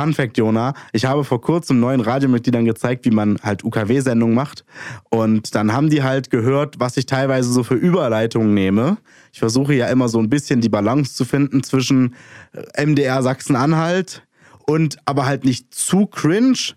Fun Fact, Jona. Ich habe vor kurzem neuen Radiomitgliedern gezeigt, wie man halt UKW-Sendungen macht. Und dann haben die halt gehört, was ich teilweise so für Überleitungen nehme. Ich versuche ja immer so ein bisschen die Balance zu finden zwischen äh, MDR Sachsen-Anhalt und aber halt nicht zu cringe.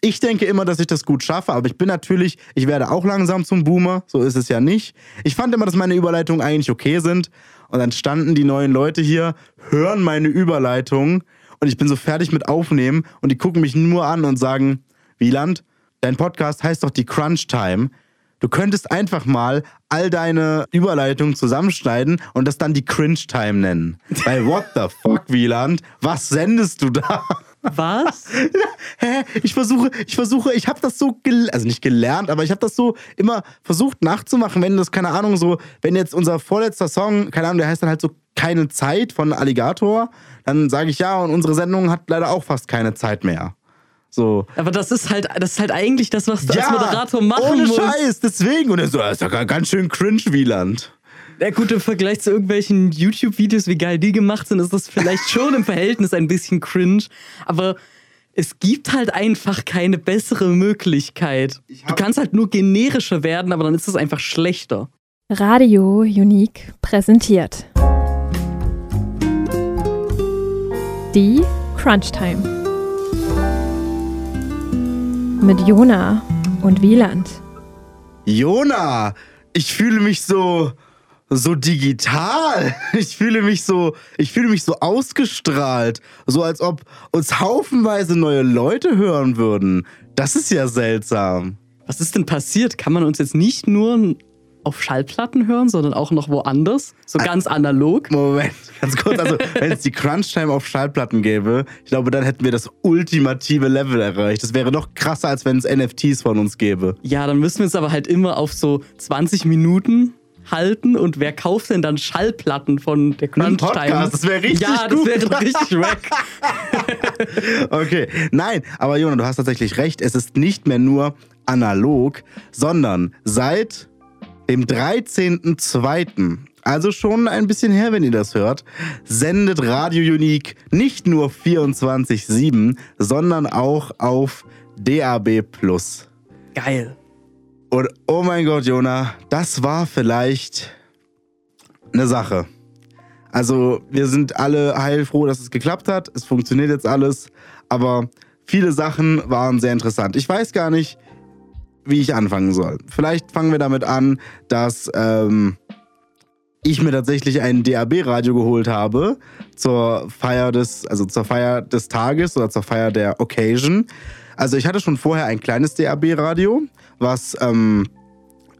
Ich denke immer, dass ich das gut schaffe, aber ich bin natürlich, ich werde auch langsam zum Boomer, so ist es ja nicht. Ich fand immer, dass meine Überleitungen eigentlich okay sind. Und dann standen die neuen Leute hier, hören meine Überleitung und ich bin so fertig mit Aufnehmen und die gucken mich nur an und sagen, Wieland, dein Podcast heißt doch die Crunch Time. Du könntest einfach mal all deine Überleitungen zusammenschneiden und das dann die Cringe Time nennen. Weil what the fuck, Wieland? Was sendest du da? Was? Hä? Ich versuche, ich versuche, ich habe das so, also nicht gelernt, aber ich habe das so immer versucht nachzumachen, wenn das, keine Ahnung, so, wenn jetzt unser vorletzter Song, keine Ahnung, der heißt dann halt so Keine Zeit von Alligator, dann sage ich ja, und unsere Sendung hat leider auch fast keine Zeit mehr. So. Aber das ist halt, das ist halt eigentlich das, was du ja, als Moderator machen ohne musst. Ohne Scheiß, deswegen. Und er so, das ist doch ganz schön cringe, Wieland. Ja gut, im Vergleich zu irgendwelchen YouTube-Videos, wie geil die gemacht sind, ist das vielleicht schon im Verhältnis ein bisschen cringe. Aber es gibt halt einfach keine bessere Möglichkeit. Du kannst halt nur generischer werden, aber dann ist es einfach schlechter. Radio Unique präsentiert. Die Crunch Time. Mit Jona und Wieland. Jona, ich fühle mich so so digital. Ich fühle mich so, ich fühle mich so ausgestrahlt, so als ob uns haufenweise neue Leute hören würden. Das ist ja seltsam. Was ist denn passiert? Kann man uns jetzt nicht nur auf Schallplatten hören, sondern auch noch woanders? So ganz analog? Moment, ganz kurz. Also, wenn es die Crunch-Time auf Schallplatten gäbe, ich glaube, dann hätten wir das ultimative Level erreicht. Das wäre noch krasser, als wenn es NFTs von uns gäbe. Ja, dann müssen wir es aber halt immer auf so 20 Minuten halten und wer kauft denn dann Schallplatten von der Crunch Time? Das wäre richtig Ja, das wäre richtig wack. okay, nein, aber Jona, du hast tatsächlich recht. Es ist nicht mehr nur analog, sondern seit dem 13.02., also schon ein bisschen her, wenn ihr das hört, sendet Radio Unique nicht nur 24-7, sondern auch auf DAB+. Geil. Und oh mein Gott, Jona, das war vielleicht eine Sache. Also, wir sind alle heilfroh, dass es geklappt hat. Es funktioniert jetzt alles. Aber viele Sachen waren sehr interessant. Ich weiß gar nicht, wie ich anfangen soll. Vielleicht fangen wir damit an, dass ähm, ich mir tatsächlich ein DAB-Radio geholt habe zur Feier des, also zur Feier des Tages oder zur Feier der Occasion. Also ich hatte schon vorher ein kleines DAB-Radio, was ähm,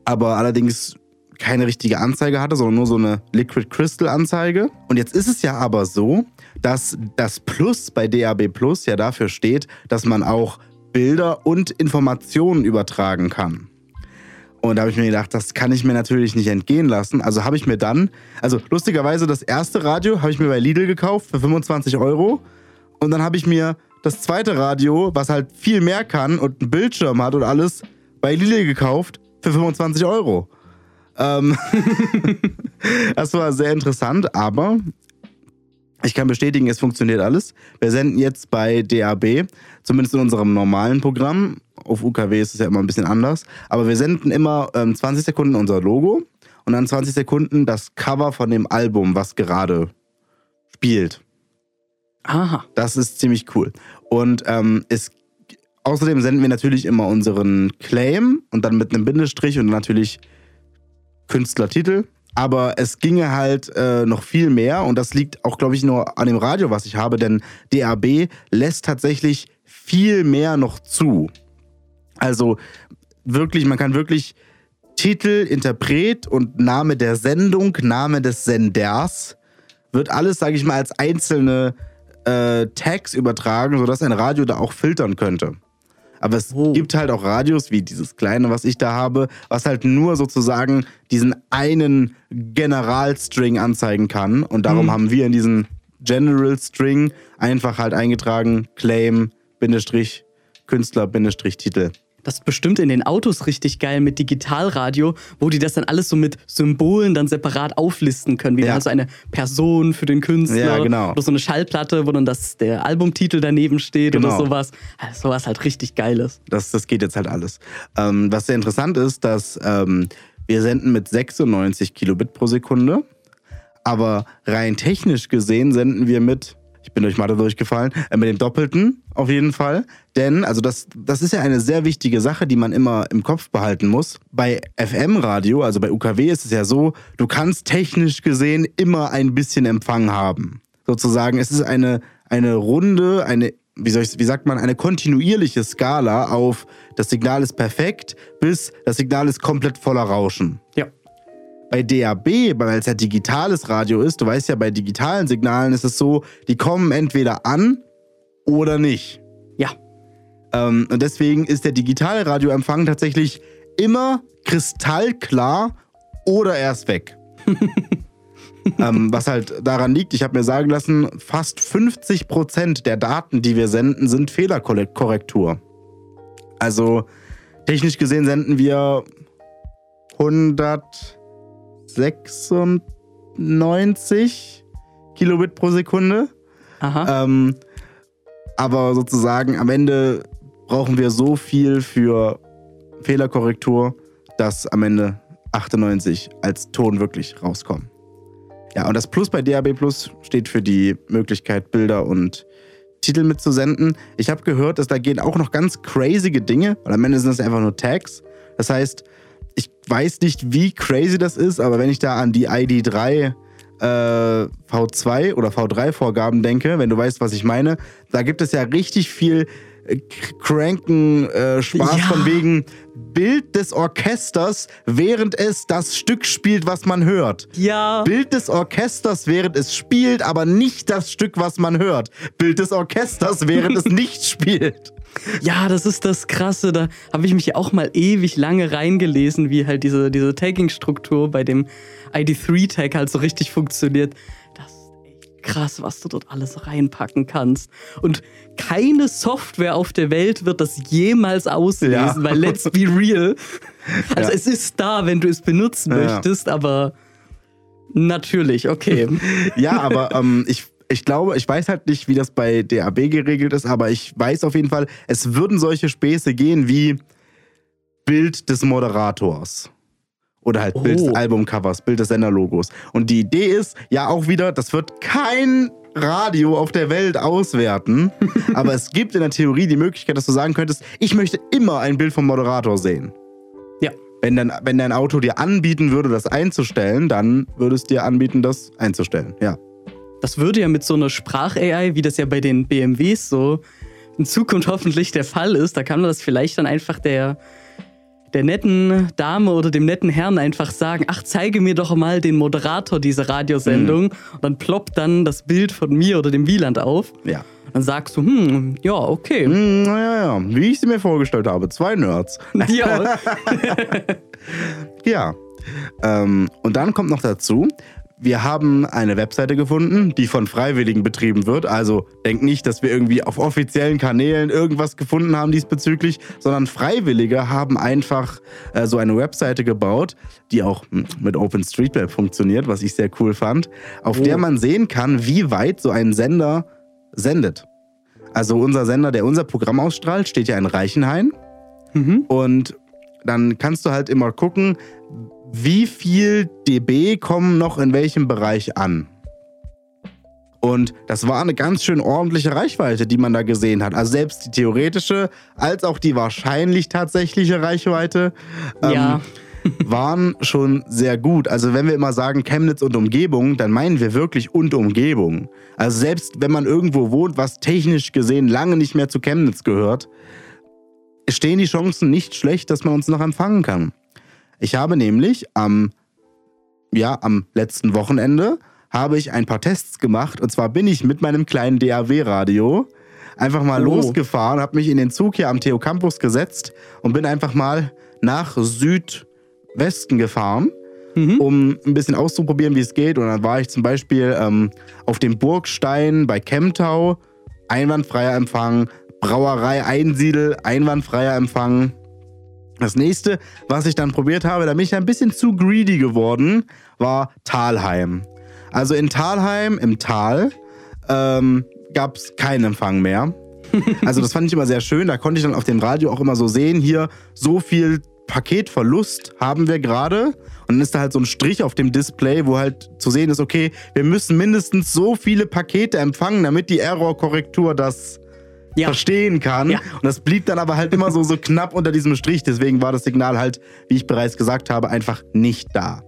aber allerdings keine richtige Anzeige hatte, sondern nur so eine Liquid Crystal Anzeige. Und jetzt ist es ja aber so, dass das Plus bei DAB Plus ja dafür steht, dass man auch Bilder und Informationen übertragen kann. Und da habe ich mir gedacht, das kann ich mir natürlich nicht entgehen lassen. Also habe ich mir dann, also lustigerweise das erste Radio habe ich mir bei Lidl gekauft für 25 Euro. Und dann habe ich mir das zweite Radio, was halt viel mehr kann und einen Bildschirm hat und alles, bei Lidl gekauft für 25 Euro. Ähm das war sehr interessant, aber ich kann bestätigen, es funktioniert alles. Wir senden jetzt bei DAB, zumindest in unserem normalen Programm. Auf UKW ist es ja immer ein bisschen anders. Aber wir senden immer ähm, 20 Sekunden unser Logo und dann 20 Sekunden das Cover von dem Album, was gerade spielt. Aha. Das ist ziemlich cool. Und ähm, es Außerdem senden wir natürlich immer unseren Claim und dann mit einem Bindestrich und natürlich Künstlertitel. Aber es ginge halt äh, noch viel mehr und das liegt auch, glaube ich, nur an dem Radio, was ich habe, denn DAB lässt tatsächlich viel mehr noch zu. Also wirklich, man kann wirklich Titel, Interpret und Name der Sendung, Name des Senders, wird alles, sage ich mal, als einzelne äh, Tags übertragen, sodass ein Radio da auch filtern könnte. Aber es oh. gibt halt auch Radios wie dieses kleine, was ich da habe, was halt nur sozusagen diesen einen Generalstring anzeigen kann. Und darum mhm. haben wir in diesen General String einfach halt eingetragen Claim, Künstler, Titel. Das ist bestimmt in den Autos richtig geil mit Digitalradio, wo die das dann alles so mit Symbolen dann separat auflisten können, wie Ja. dann so eine Person für den Künstler Ja, genau. oder so eine Schallplatte, wo dann das, der Albumtitel daneben steht Genau. oder sowas. Also sowas halt richtig geiles. Das, das geht jetzt halt alles. Ähm, was sehr interessant ist, dass ähm, wir senden mit 96 Kilobit pro Sekunde, aber rein technisch gesehen senden wir mit, ich bin durch Mathe durchgefallen, äh, mit dem Doppelten auf jeden Fall. Denn, also das, das ist ja eine sehr wichtige Sache, die man immer im Kopf behalten muss. Bei FM-Radio, also bei UKW ist es ja so, du kannst technisch gesehen immer ein bisschen Empfang haben. Sozusagen, es ist eine, eine runde, eine wie, soll ich, wie sagt man, eine kontinuierliche Skala auf das Signal ist perfekt bis das Signal ist komplett voller Rauschen. Ja. Bei DAB, weil es ja digitales Radio ist, du weißt ja, bei digitalen Signalen ist es so, die kommen entweder an oder nicht. Ja. Ähm, und deswegen ist der digitale Radioempfang tatsächlich immer kristallklar oder erst weg. ähm, was halt daran liegt, ich habe mir sagen lassen, fast 50% der Daten, die wir senden, sind Fehlerkorrektur. Also technisch gesehen senden wir 196 Kilobit pro Sekunde. Aha. Ähm, aber sozusagen am Ende brauchen wir so viel für Fehlerkorrektur, dass am Ende 98 als Ton wirklich rauskommen. Ja, und das Plus bei DAB Plus steht für die Möglichkeit, Bilder und Titel mitzusenden. Ich habe gehört, dass da gehen auch noch ganz crazige Dinge, weil am Ende sind das einfach nur Tags. Das heißt, ich weiß nicht, wie crazy das ist, aber wenn ich da an die ID3 äh, V2 oder V3-Vorgaben denke, wenn du weißt, was ich meine, da gibt es ja richtig viel äh, cranken äh, Spaß Ja. von wegen Bild des Orchesters, während es das Stück spielt, was man hört. ja. Bild des Orchesters, während es spielt, aber nicht das Stück, was man hört. Bild des Orchesters, während es nicht spielt. Ja, das ist das Krasse. Da habe ich mich ja auch mal ewig lange reingelesen, wie halt diese, diese Tagging-Struktur bei dem ID3-Tag halt so richtig funktioniert. Das ist echt krass, was du dort alles reinpacken kannst. Und keine Software auf der Welt wird das jemals auslesen, Ja. weil let's be real. Also Ja. es ist da, wenn du es benutzen Ja. möchtest, aber natürlich, okay. Ja, aber ähm, ich, ich glaube, ich weiß halt nicht, wie das bei DAB geregelt ist, aber ich weiß auf jeden Fall, es würden solche Späße gehen wie Bild des Moderators. Oder halt Bild Oh. des Albumcovers, Bild des Senderlogos. Und die Idee ist ja auch wieder, das wird kein Radio auf der Welt auswerten, aber es gibt in der Theorie die Möglichkeit, dass du sagen könntest, ich möchte immer ein Bild vom Moderator sehen. Ja. Wenn dein, wenn dein Auto dir anbieten würde, das einzustellen, dann würde es dir anbieten, das einzustellen. Ja. Das würde ja mit so einer Sprach-AI, wie das ja bei den BMWs so in Zukunft hoffentlich der Fall ist, da kann man das vielleicht dann einfach der, der netten Dame oder dem netten Herrn einfach sagen, ach, zeige mir doch mal den Moderator dieser Radiosendung. Und dann ploppt dann das Bild von mir oder dem Wieland auf. Ja. Dann sagst du, hm, ja, okay. Hm, Naja, ja. Wie ich sie mir vorgestellt habe. Zwei Nerds. Ja, Ja. Ähm, und dann kommt noch dazu, wir haben eine Webseite gefunden, die von Freiwilligen betrieben wird. Also denk nicht, dass wir irgendwie auf offiziellen Kanälen irgendwas gefunden haben diesbezüglich, sondern Freiwillige haben einfach äh, so eine Webseite gebaut, die auch hm, mit OpenStreetMap funktioniert, was ich sehr cool fand, auf Oh. der man sehen kann, wie weit so ein Sender sendet. Also unser Sender, der unser Programm ausstrahlt, steht ja in Reichenhain. mhm. Und dann kannst du halt immer gucken, wie viel dB kommen noch in welchem Bereich an. Und das war eine ganz schön ordentliche Reichweite, die man da gesehen hat. Also selbst die theoretische als auch die wahrscheinlich tatsächliche Reichweite ähm, ja. waren schon sehr gut. Also wenn wir immer sagen Chemnitz und Umgebung, dann meinen wir wirklich und Umgebung. Also selbst wenn man irgendwo wohnt, was technisch gesehen lange nicht mehr zu Chemnitz gehört, stehen die Chancen nicht schlecht, dass man uns noch empfangen kann. Ich habe nämlich am, ja, am letzten Wochenende habe ich ein paar Tests gemacht und zwar bin ich mit meinem kleinen DAW-Radio einfach mal Oh. losgefahren, habe mich in den Zug hier am Theo Campus gesetzt und bin einfach mal nach Südwesten gefahren, Mhm. um ein bisschen auszuprobieren, wie es geht. Und dann war ich zum Beispiel ähm, auf dem Burgstein bei Kemptau, einwandfreier Empfang, Brauerei Einsiedel, einwandfreier Empfang. Das nächste, was ich dann probiert habe, da bin ich ein bisschen zu greedy geworden, war Talheim. Also in Talheim, im Tal, ähm, gab es keinen Empfang mehr. Also das fand ich immer sehr schön. Da konnte ich dann auf dem Radio auch immer so sehen, hier so viel Paketverlust haben wir gerade. Und dann ist da halt so ein Strich auf dem Display, wo halt zu sehen ist, okay, wir müssen mindestens so viele Pakete empfangen, damit die Error-Korrektur das Ja. verstehen kann. Ja. Und das blieb dann aber halt immer so, so knapp unter diesem Strich. Deswegen war das Signal halt, wie ich bereits gesagt habe, einfach nicht da.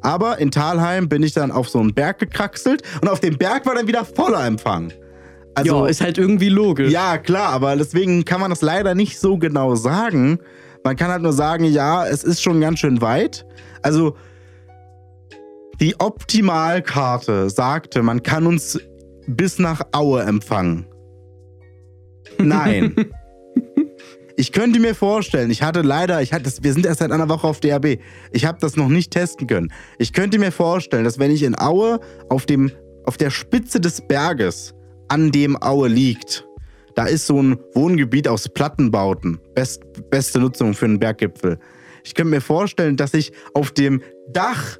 Aber in Talheim bin ich dann auf so einen Berg gekraxelt und auf dem Berg war dann wieder voller Empfang. Also, ja, ist halt irgendwie logisch. ja, klar, aber deswegen kann man das leider nicht so genau sagen. Man kann halt nur sagen, ja, es ist schon ganz schön weit. Also, die Optimalkarte sagte, man kann uns bis nach Aue empfangen. Nein. Ich könnte mir vorstellen, ich hatte leider, ich hatte wir sind erst seit einer Woche auf DAB. Ich habe das noch nicht testen können. Ich könnte mir vorstellen, dass wenn ich in Aue auf dem auf der Spitze des Berges, an dem Aue liegt, da ist so ein Wohngebiet aus Plattenbauten. Best, beste Nutzung für einen Berggipfel. Ich könnte mir vorstellen, dass ich auf dem Dach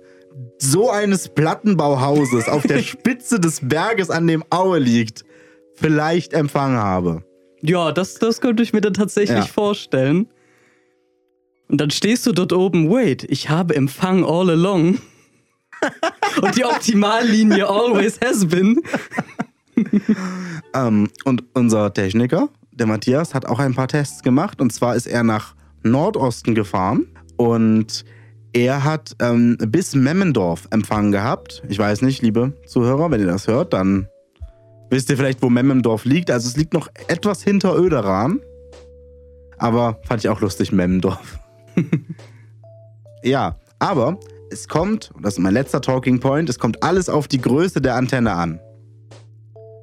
so eines Plattenbauhauses auf der Spitze des Berges, an dem Aue liegt, vielleicht Empfang habe. Ja, das, das könnte ich mir dann tatsächlich Ja. vorstellen. Und dann stehst du dort oben, wait, ich habe Empfang all along. Und die Optimallinie always has been. Ähm, und unser Techniker, der Matthias, hat auch ein paar Tests gemacht. Und zwar ist er nach Nordosten gefahren und er hat ähm, bis Memmendorf Empfang gehabt. Ich weiß nicht, liebe Zuhörer, wenn ihr das hört, dann wisst ihr vielleicht, wo Memmendorf liegt. Also es liegt noch etwas hinter Öderan. Aber fand ich auch lustig, Memmendorf. ja, aber es kommt, und das ist mein letzter Talking Point, es kommt alles auf die Größe der Antenne an.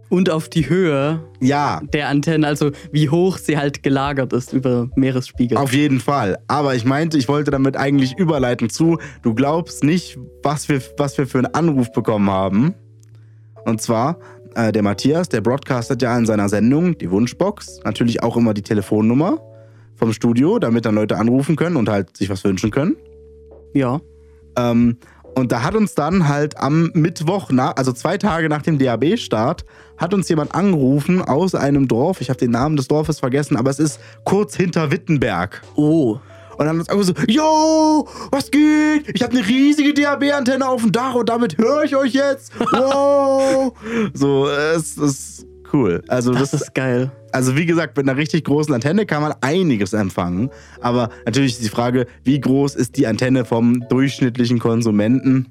Und auf die Höhe Ja, der Antenne, also wie hoch sie halt gelagert ist über Meeresspiegel. Auf jeden Fall. Aber ich meinte, ich wollte damit eigentlich überleiten zu, du glaubst nicht, was wir, was wir für einen Anruf bekommen haben. Und zwar, äh, der Matthias, der broadcastet ja in seiner Sendung die Wunschbox, natürlich auch immer die Telefonnummer vom Studio, damit dann Leute anrufen können und halt sich was wünschen können. ja. Ähm, und da hat uns dann halt am Mittwoch, na, also zwei Tage nach dem DAB-Start, hat uns jemand angerufen aus einem Dorf. Ich habe den Namen des Dorfes vergessen, aber es ist kurz hinter Wittenberg. Oh. Und dann uns einfach so, yo, was geht? Ich habe eine riesige DAB-Antenne auf dem Dach und damit höre ich euch jetzt. Wow. so, es ist cool. Also Das das, ist geil. also wie gesagt, mit einer richtig großen Antenne kann man einiges empfangen. Aber natürlich ist die Frage, wie groß ist die Antenne vom durchschnittlichen Konsumenten?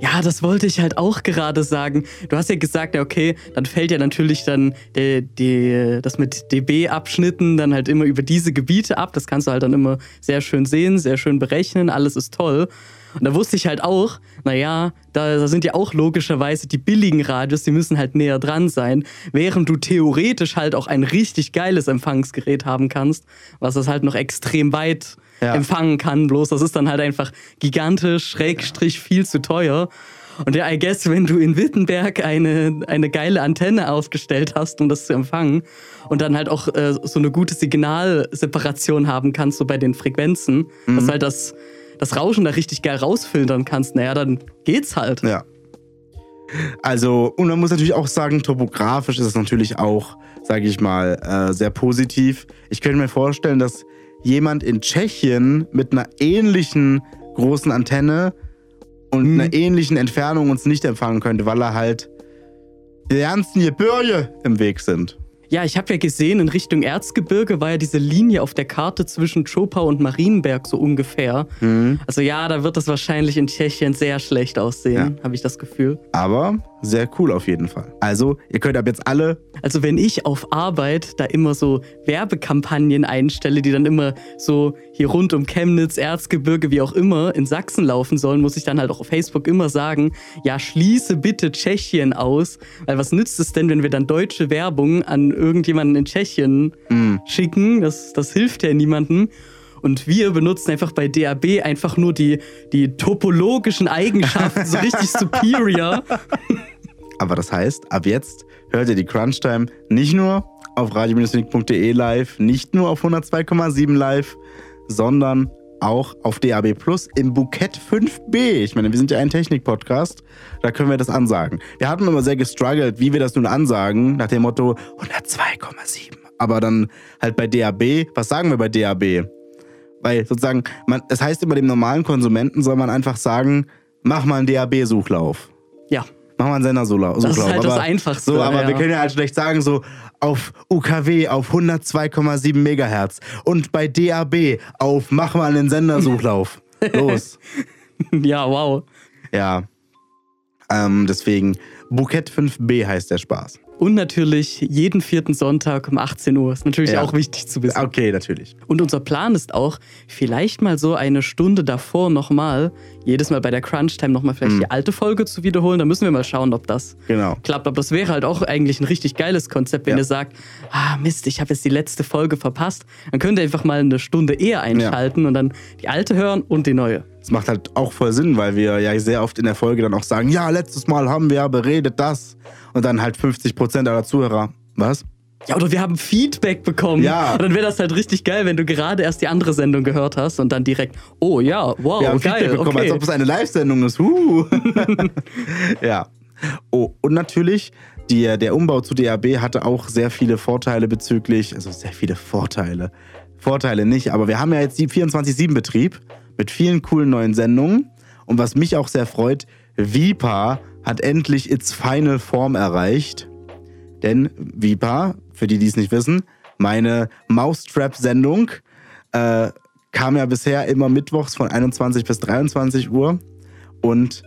Ja, das wollte ich halt auch gerade sagen. Du hast ja gesagt, ja, okay, dann fällt ja natürlich dann die, die, das mit DB-Abschnitten dann halt immer über diese Gebiete ab. Das kannst du halt dann immer sehr schön sehen, sehr schön berechnen, alles ist toll. Und da wusste ich halt auch, naja, da, da sind ja auch logischerweise die billigen Radios, die müssen halt näher dran sein, während du theoretisch halt auch ein richtig geiles Empfangsgerät haben kannst, was das halt noch extrem weit Ja. empfangen kann. Bloß das ist dann halt einfach gigantisch, schrägstrich viel zu teuer. Und ja, I guess, wenn du in Wittenberg eine, eine geile Antenne aufgestellt hast, um das zu empfangen und dann halt auch äh, so eine gute Signalseparation haben kannst, so bei den Frequenzen, dass du halt das, das Rauschen da richtig geil rausfiltern kannst, naja, dann geht's halt. Ja. Also, und man muss natürlich auch sagen, topografisch ist es natürlich auch, sage ich mal, äh, sehr positiv. Ich könnte mir vorstellen, dass jemand in Tschechien mit einer ähnlichen großen Antenne und Mhm. einer ähnlichen Entfernung uns nicht empfangen könnte, weil er halt die ganzen Gebirge im Weg sind. Ja, ich habe ja gesehen, in Richtung Erzgebirge war ja diese Linie auf der Karte zwischen Chopau und Marienberg so ungefähr. Also ja, da wird es wahrscheinlich in Tschechien sehr schlecht aussehen, habe ich das Gefühl. Aber sehr cool auf jeden Fall. Also, ihr könnt ab jetzt alle Also wenn ich auf Arbeit da immer so Werbekampagnen einstelle, die dann immer so hier rund um Chemnitz, Erzgebirge, wie auch immer, in Sachsen laufen sollen, muss ich dann halt auch auf Facebook immer sagen, ja, schließe bitte Tschechien aus, weil was nützt es denn, wenn wir dann deutsche Werbung an irgendjemanden in Tschechien schicken? Das, das hilft ja niemandem. Und wir benutzen einfach bei DAB einfach nur die, die topologischen Eigenschaften so richtig superior. Aber das heißt, ab jetzt hört ihr die Crunch Time nicht nur auf radio-unique.de live, nicht nur auf 102,7 live, sondern auch auf DAB Plus im Bukett 5B. Ich meine, wir sind ja ein Technik-Podcast, da können wir das ansagen. Wir hatten immer sehr gestruggelt, wie wir das nun ansagen, nach dem Motto 102,7. Aber dann halt bei DAB, was sagen wir bei DAB? Weil sozusagen, man, es heißt immer, dem normalen Konsumenten soll man einfach sagen, mach mal einen DAB-Suchlauf. Ja. Mach mal einen Sendersuchlauf. Das ist halt das Einfachste. So, aber ja. wir können ja halt schlecht sagen, so auf UKW auf 102,7 Megahertz und bei DAB auf mach mal einen Sendersuchlauf. Los. ja, wow. Ja. Ähm, deswegen, Bukett 5B heißt der Spaß. Und natürlich jeden vierten Sonntag um 18 Uhr. Ist natürlich Ja. auch wichtig zu wissen. Okay, natürlich. Und unser Plan ist auch, vielleicht mal so eine Stunde davor nochmal, jedes Mal bei der Crunch-Time nochmal vielleicht die alte Folge zu wiederholen. Da müssen wir mal schauen, ob das Genau. klappt. Aber das wäre halt auch eigentlich ein richtig geiles Konzept, wenn Ja. ihr sagt, ah Mist, ich habe jetzt die letzte Folge verpasst. Dann könnt ihr einfach mal eine Stunde eher einschalten und dann die alte hören und die neue. Das macht halt auch voll Sinn, weil wir ja sehr oft in der Folge dann auch sagen, ja, letztes Mal haben wir ja beredet das. Und dann halt 50% aller Zuhörer. Was? Ja, oder wir haben Feedback bekommen. Ja. Und dann wäre das halt richtig geil, wenn du gerade erst die andere Sendung gehört hast und dann direkt, oh ja, wow, Wir haben geil, Feedback bekommen, okay. als ob es eine Live-Sendung ist. Huh. ja. Oh, und natürlich, die, der Umbau zu DAB hatte auch sehr viele Vorteile bezüglich, also sehr viele Vorteile. Vorteile nicht, aber wir haben ja jetzt die 24-7-Betrieb mit vielen coolen neuen Sendungen. Und was mich auch sehr freut, Vipa hat endlich its Final Form erreicht. Denn Vipa, für die, die es nicht wissen, meine Mousetrap-Sendung äh, kam ja bisher immer mittwochs von 21 bis 23 Uhr. Und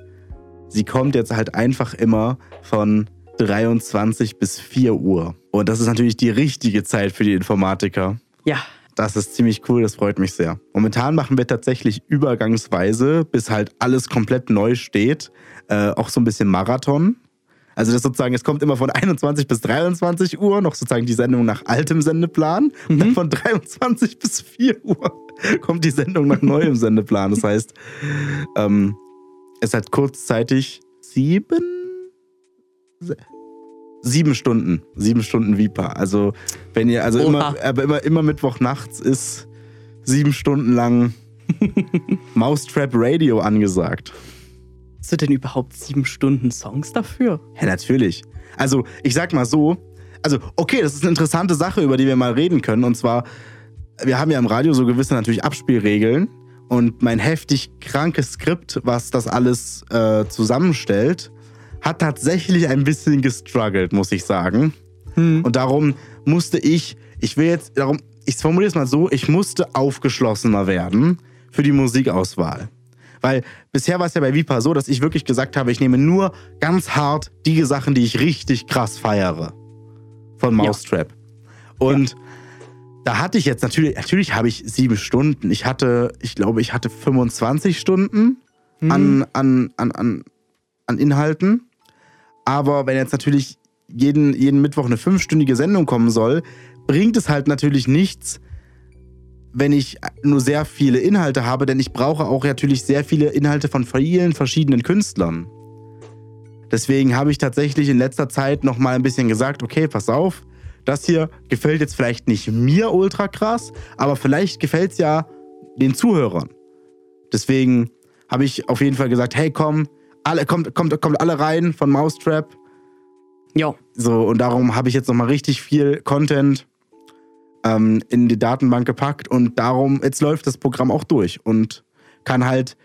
sie kommt jetzt halt einfach immer von 23 bis 4 Uhr. Und das ist natürlich die richtige Zeit für die Informatiker. Ja, Das ist ziemlich cool, das freut mich sehr. Momentan machen wir tatsächlich übergangsweise, bis halt alles komplett neu steht, äh, auch so ein bisschen Marathon. Also das sozusagen, es kommt immer von 21 bis 23 Uhr, noch sozusagen die Sendung nach altem Sendeplan. Und dann von 23 bis 4 Uhr kommt die Sendung nach neuem Sendeplan. Das heißt, ähm, es hat kurzzeitig sieben, se- sieben Stunden, sieben Stunden Vipa. Also wenn ihr, also Oha. immer, aber immer, immer Mittwoch nachts ist sieben Stunden lang Mousetrap Radio angesagt. hast du denn überhaupt sieben Stunden Songs dafür? Ja, natürlich. Also, ich sag mal so, also, okay, das ist eine interessante Sache, über die wir mal reden können. Und zwar, wir haben ja im Radio so gewisse natürlich Abspielregeln. Und mein heftig krankes Skript, was das alles äh, zusammenstellt, hat tatsächlich ein bisschen gestruggelt, muss ich sagen. Und darum musste ich, ich will jetzt, darum, ich formuliere es mal so, ich musste aufgeschlossener werden für die Musikauswahl. Weil bisher war es ja bei Vipa so, dass ich wirklich gesagt habe, ich nehme nur ganz hart die Sachen, die ich richtig krass feiere. Von Mousetrap. Und da hatte ich jetzt natürlich, natürlich habe ich sieben Stunden. Ich hatte, ich glaube, ich hatte 25 Stunden an, an, an, an, an Inhalten. Aber wenn jetzt natürlich jeden, jeden Mittwoch eine fünfstündige Sendung kommen soll, bringt es halt natürlich nichts, wenn ich nur sehr viele Inhalte habe, denn ich brauche auch natürlich sehr viele Inhalte von vielen verschiedenen Künstlern. Deswegen habe ich tatsächlich in letzter Zeit noch mal ein bisschen gesagt, okay, pass auf, das hier gefällt jetzt vielleicht nicht mir ultra krass, aber vielleicht gefällt es ja den Zuhörern. Deswegen habe ich auf jeden Fall gesagt, hey, komm, alle, kommt, kommt, kommt alle rein von Mousetrap. Ja. So, und darum habe ich jetzt nochmal richtig viel Content ähm, in die Datenbank gepackt und darum, jetzt läuft das Programm auch durch und kann halt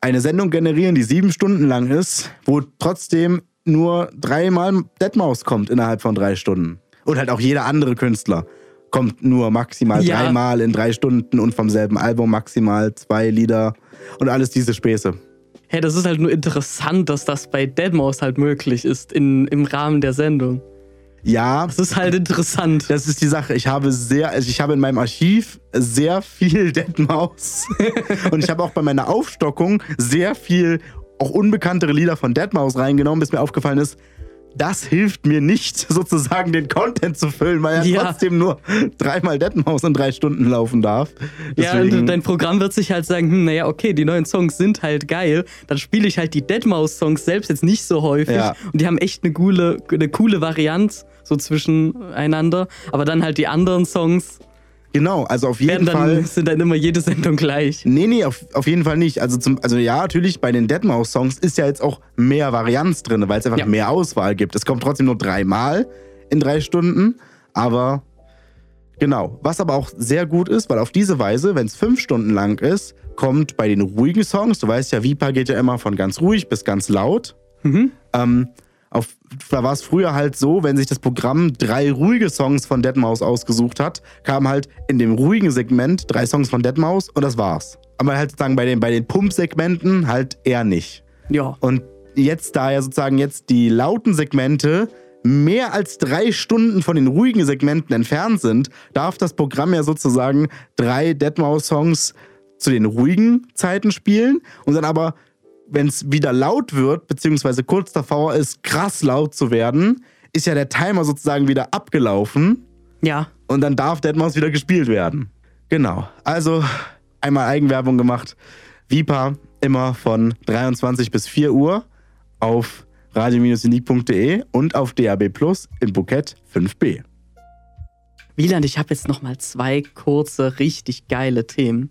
eine Sendung generieren, die sieben Stunden lang ist, wo trotzdem nur dreimal Deadmaus kommt innerhalb von drei Stunden. Und halt auch jeder andere Künstler kommt nur maximal Ja. dreimal in drei Stunden und vom selben Album maximal zwei Lieder und alles diese Späße. Hey, das ist halt nur interessant, dass das bei Deadmau5 halt möglich ist in, im Rahmen der Sendung. Ja, Das ist halt interessant. Das ist die Sache. Ich habe sehr, also ich habe in meinem Archiv sehr viel Deadmaus und ich habe auch bei meiner Aufstockung sehr viel auch unbekanntere Lieder von Deadmaus reingenommen, bis mir aufgefallen ist, das hilft mir nicht, sozusagen den Content zu füllen, weil ja, Ja. trotzdem nur dreimal Deadmaus in drei Stunden laufen darf. Ja, und dein Programm wird sich halt sagen, hm, naja, okay, die neuen Songs sind halt geil. Dann spiele ich halt die Deadmau5-Songs selbst jetzt nicht so häufig. Ja. Und die haben echt eine coole, eine coole Varianz so zwischeneinander. Aber dann halt die anderen Songs, Genau, also auf jeden dann, Fall. sind dann immer jede Sendung gleich. Nee, nee, auf, auf jeden Fall nicht. Also, zum, also ja, natürlich, bei den Deadmau5-Songs ist ja jetzt auch mehr Varianz drin, weil es einfach Ja. mehr Auswahl gibt. Es kommt trotzdem nur dreimal in drei Stunden, aber genau. Was aber auch sehr gut ist, weil auf diese Weise, wenn es fünf Stunden lang ist, kommt bei den ruhigen Songs, du weißt ja, Vipa geht ja immer von ganz ruhig bis ganz laut. Mhm. Ähm, auf, da war es früher halt so, wenn sich das Programm drei ruhige Songs von Deadmau5 ausgesucht hat, kamen halt in dem ruhigen Segment drei Songs von Deadmau5 und das war's. Aber halt sozusagen bei den, bei den Pump-Segmenten halt eher nicht. Ja. Und jetzt, da ja sozusagen jetzt die lauten Segmente mehr als drei Stunden von den ruhigen Segmenten entfernt sind, darf das Programm ja sozusagen drei Deadmau5-Songs zu den ruhigen Zeiten spielen und dann aber, wenn es wieder laut wird, beziehungsweise kurz davor ist, krass laut zu werden, ist ja der Timer sozusagen wieder abgelaufen Ja. und dann darf Deadmau5 wieder gespielt werden. Genau. Also einmal Eigenwerbung gemacht. Vipa immer von 23 bis 4 Uhr auf radio-unique.de und auf DAB Plus im Bukett 5b. Wieland, ich habe jetzt noch mal zwei kurze, richtig geile Themen,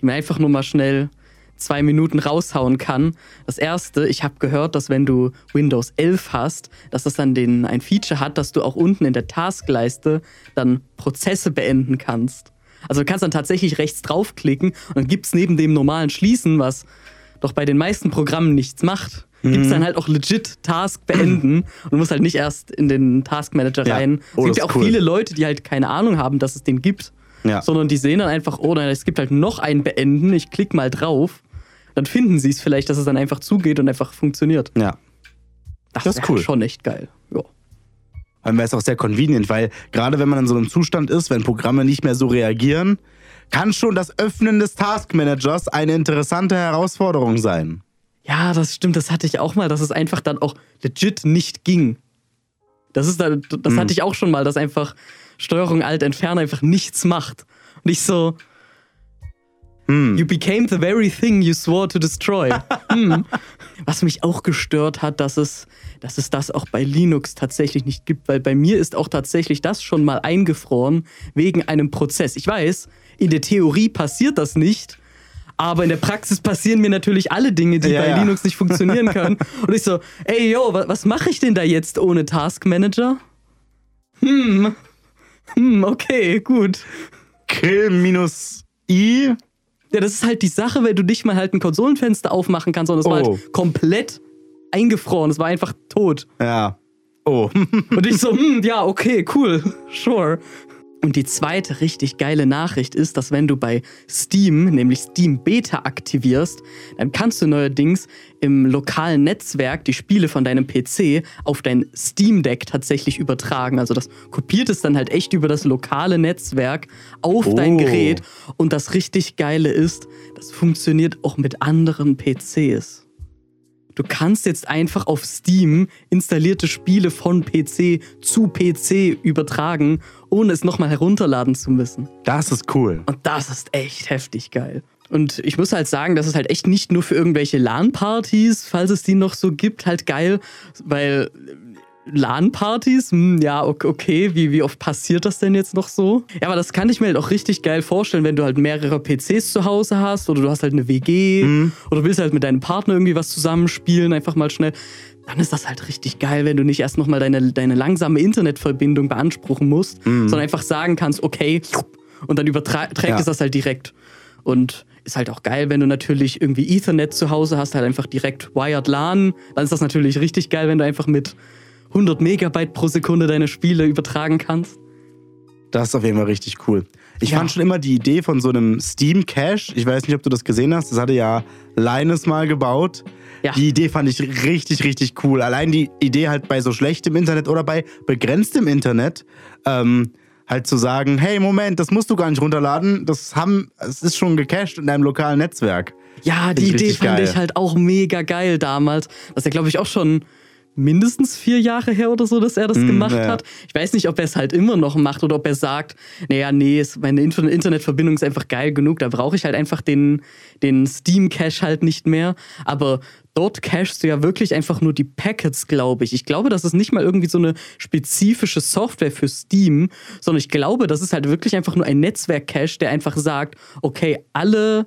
die man einfach nur mal schnell zwei Minuten raushauen kann. Das erste, ich habe gehört, dass wenn du Windows 11 hast, dass das dann den, ein Feature hat, dass du auch unten in der Taskleiste dann Prozesse beenden kannst. Also du kannst dann tatsächlich rechts draufklicken und dann gibt es neben dem normalen Schließen, was doch bei den meisten Programmen nichts macht, gibt es dann halt auch legit Task beenden und du musst halt nicht erst in den Task Manager Ja. rein. Oh, es gibt ja auch cool. viele Leute, die halt keine Ahnung haben, dass es den gibt, Ja. sondern die sehen dann einfach, oh nein, es gibt halt noch ein Beenden, ich klicke mal drauf. Dann finden sie es vielleicht, dass es dann einfach zugeht und einfach funktioniert. Ja. Das ist cool. schon echt geil. Ja. Dann wäre es auch sehr convenient, weil gerade wenn man in so einem Zustand ist, wenn Programme nicht mehr so reagieren, kann schon das Öffnen des Task Managers eine interessante Herausforderung sein. Ja, das stimmt, das hatte ich auch mal, dass es einfach dann auch legit nicht ging. Das ist dann, das Hm. hatte ich auch schon mal, dass einfach Steuerung Alt entfernen einfach nichts macht. Und ich so. You became the very thing you swore to destroy. hm. Was mich auch gestört hat, dass es, dass es das auch bei Linux tatsächlich nicht gibt, weil bei mir ist auch tatsächlich das schon mal eingefroren wegen einem Prozess. Ich weiß, in der Theorie passiert das nicht, aber in der Praxis passieren mir natürlich alle Dinge, die Ja, bei ja. Linux nicht funktionieren können. Und ich so, ey, yo, wa- was mache ich denn da jetzt ohne Task Manager? Hm, hm, okay, gut. Kill minus I. Ja, das ist halt die Sache, wenn du nicht mal halt ein Konsolenfenster aufmachen kannst, sondern es war Oh. halt komplett eingefroren. Es war einfach tot. Ja. Oh. Und ich so, hm, ja, okay, cool, sure. Und die zweite richtig geile Nachricht ist, dass wenn du bei Steam, nämlich Steam Beta aktivierst, dann kannst du neuerdings im lokalen Netzwerk die Spiele von deinem PC auf dein Steam Deck tatsächlich übertragen. Also das kopiert es dann halt echt über das lokale Netzwerk auf dein Oh. Gerät. Und das richtig geile ist, das funktioniert auch mit anderen PCs. Du kannst jetzt einfach auf Steam installierte Spiele von PC zu PC übertragen, ohne es nochmal herunterladen zu müssen. Das ist cool. Und das ist echt heftig geil. Und ich muss halt sagen, das ist halt echt nicht nur für irgendwelche LAN-Partys, falls es die noch so gibt, halt geil, weil LAN-Partys, hm, ja, ok- okay, wie, wie oft passiert das denn jetzt noch so? Ja, aber das kann ich mir halt auch richtig geil vorstellen, wenn du halt mehrere PCs zu Hause hast oder du hast halt eine WG oder willst halt mit deinem Partner irgendwie was zusammenspielen, einfach mal schnell. Dann ist das halt richtig geil, wenn du nicht erst nochmal deine, deine langsame Internetverbindung beanspruchen musst, sondern einfach sagen kannst, okay, und dann überträgt Ja. es das halt direkt. Und ist halt auch geil, wenn du natürlich irgendwie Ethernet zu Hause hast, halt einfach direkt Wired LAN. Dann ist das natürlich richtig geil, wenn du einfach mit 100 Megabyte pro Sekunde deine Spiele übertragen kannst. Das ist auf jeden Fall richtig cool. Ich Ja. fand schon immer die Idee von so einem Steam Cache, ich weiß nicht, ob du das gesehen hast, das hatte ja Linus mal gebaut. Ja. Die Idee fand ich richtig, richtig cool. Allein die Idee halt bei so schlechtem Internet oder bei begrenztem Internet, ähm, halt zu sagen, hey, Moment, das musst du gar nicht runterladen, das haben, es ist schon gecached in deinem lokalen Netzwerk. Ja, die Idee fand geil. ich halt auch mega geil damals. Das ist ja, glaube ich, auch schon mindestens vier Jahre her oder so, dass er das Mm, gemacht ja. hat. Ich weiß nicht, ob er es halt immer noch macht oder ob er sagt, naja, nee, meine Inter- Internetverbindung ist einfach geil genug, da brauche ich halt einfach den, den Steam-Cache halt nicht mehr. Aber dort cachest du ja wirklich einfach nur die Packets, glaube ich. Ich glaube, das ist nicht mal irgendwie so eine spezifische Software für Steam, sondern ich glaube, das ist halt wirklich einfach nur ein Netzwerk-Cache, der einfach sagt, okay, alle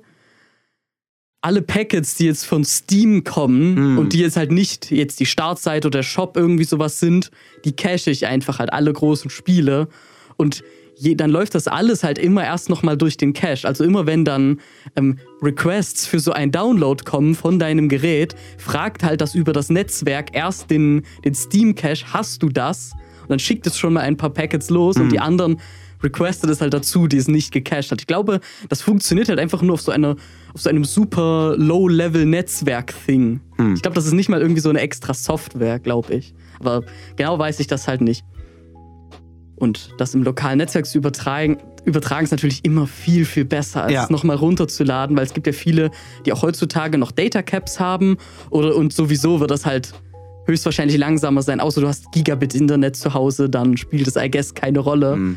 alle Packets, die jetzt von Steam kommen und die jetzt halt nicht jetzt die Startseite oder der Shop irgendwie sowas sind, die cache ich einfach halt alle großen Spiele und je, dann läuft das alles halt immer erst nochmal durch den Cache. Also immer wenn dann ähm, Requests für so einen Download kommen von deinem Gerät, fragt halt das über das Netzwerk erst den, den Steam-Cache, hast du das? Und dann schickt es schon mal ein paar Packets los und die anderen requestet es halt dazu, die es nicht gecached hat. Ich glaube, das funktioniert halt einfach nur auf so, einer, auf so einem super Low-Level-Netzwerk-Thing. Ich glaube, das ist nicht mal irgendwie so eine extra Software, glaube ich. Aber genau weiß ich das halt nicht. Und das im lokalen Netzwerk zu übertragen, übertragen ist natürlich immer viel, viel besser, als Ja. es nochmal runterzuladen, weil es gibt ja viele, die auch heutzutage noch Data Caps haben. Oder, und sowieso wird das halt höchstwahrscheinlich langsamer sein, außer du hast Gigabit-Internet zu Hause, dann spielt es, I guess, keine Rolle. Hm.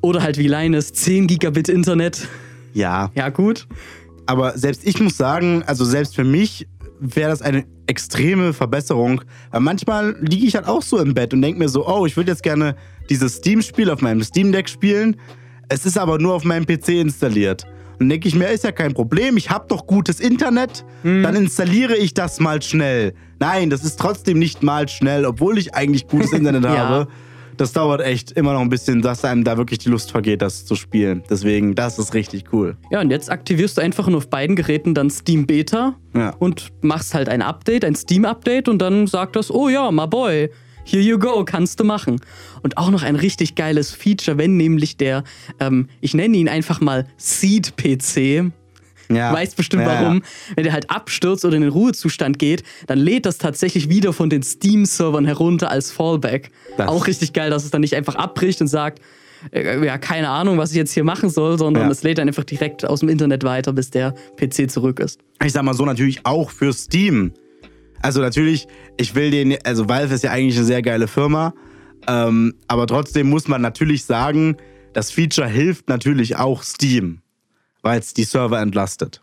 Oder halt wie Linus, 10 Gigabit Internet. Ja. Ja, gut. Aber selbst ich muss sagen, also selbst für mich wäre das eine extreme Verbesserung. Weil manchmal liege ich halt auch so im Bett und denke mir so, oh, ich würde jetzt gerne dieses Steam-Spiel auf meinem Steam Deck spielen. Es ist aber nur auf meinem PC installiert. Und denke ich mir, ist ja kein Problem, ich habe doch gutes Internet, dann installiere ich das mal schnell. Nein, das ist trotzdem nicht mal schnell, obwohl ich eigentlich gutes Internet Ja. habe. Das dauert echt immer noch ein bisschen, dass einem da wirklich die Lust vergeht, das zu spielen. Deswegen, das ist richtig cool. Ja, und jetzt aktivierst du einfach nur auf beiden Geräten dann Steam Beta Ja. und machst halt ein Update, ein Steam-Update und dann sagt das, oh ja, my boy, here you go, kannst du machen. Und auch noch ein richtig geiles Feature, wenn nämlich der, ähm, ich nenne ihn einfach mal Seed-PC, Ja. Du weißt bestimmt Ja, ja. warum. Wenn der halt abstürzt oder in den Ruhezustand geht, dann lädt das tatsächlich wieder von den Steam-Servern herunter als Fallback. Das- Auch richtig geil, dass es dann nicht einfach abbricht und sagt, äh, ja, keine Ahnung, was ich jetzt hier machen soll, sondern Ja. es lädt dann einfach direkt aus dem Internet weiter, bis der PC zurück ist. ich sag mal so, natürlich auch für Steam. Also natürlich, ich will den, also Valve ist ja eigentlich eine sehr geile Firma, ähm, aber trotzdem muss man natürlich sagen, das Feature hilft natürlich auch Steam, weil es die Server entlastet.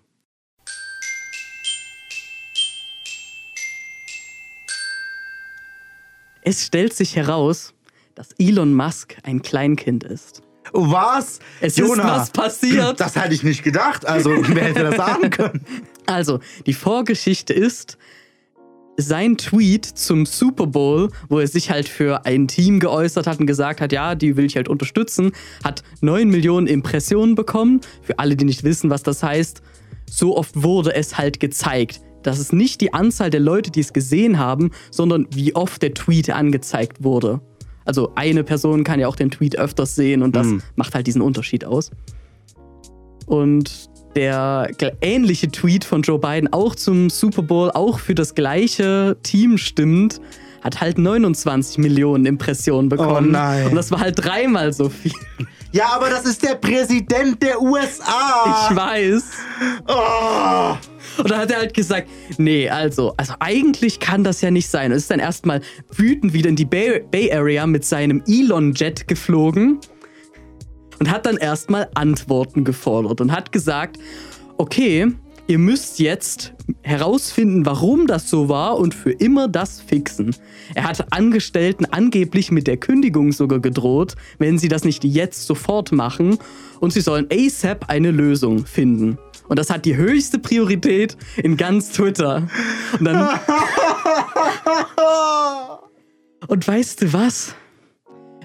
Es stellt sich heraus, dass Elon Musk ein Kleinkind ist. Was? Es ist was passiert. Das hätte ich nicht gedacht. Also, wer hätte das sagen können? Also, die Vorgeschichte ist sein Tweet zum Super Bowl, wo er sich halt für ein Team geäußert hat und gesagt hat, ja, die will ich halt unterstützen, hat 9 Millionen Impressionen bekommen. Für alle, die nicht wissen, was das heißt, so oft wurde es halt gezeigt. Das ist nicht die Anzahl der Leute, die es gesehen haben, sondern wie oft der Tweet angezeigt wurde. Also eine Person kann ja auch den Tweet öfters sehen und das macht halt diesen Unterschied aus. Und der ähnliche Tweet von Joe Biden auch zum Super Bowl, auch für das gleiche Team stimmt, hat halt 29 Millionen Impressionen bekommen. Oh nein. Und das war halt dreimal so viel. Ja, aber das ist der Präsident der USA. Ich weiß. oh. Und dann hat er halt gesagt, nee, also, also eigentlich kann das ja nicht sein. Und ist dann erstmal wütend wieder in die Bay, Bay Area mit seinem Elon-Jet geflogen und hat dann erstmal Antworten gefordert und hat gesagt, okay, ihr müsst jetzt herausfinden, warum das so war und für immer das fixen. Er hat Angestellten angeblich mit der Kündigung sogar gedroht, wenn sie das nicht jetzt sofort machen und sie sollen ASAP eine Lösung finden. Und das hat die höchste Priorität in ganz Twitter. Und dann. Und weißt du was?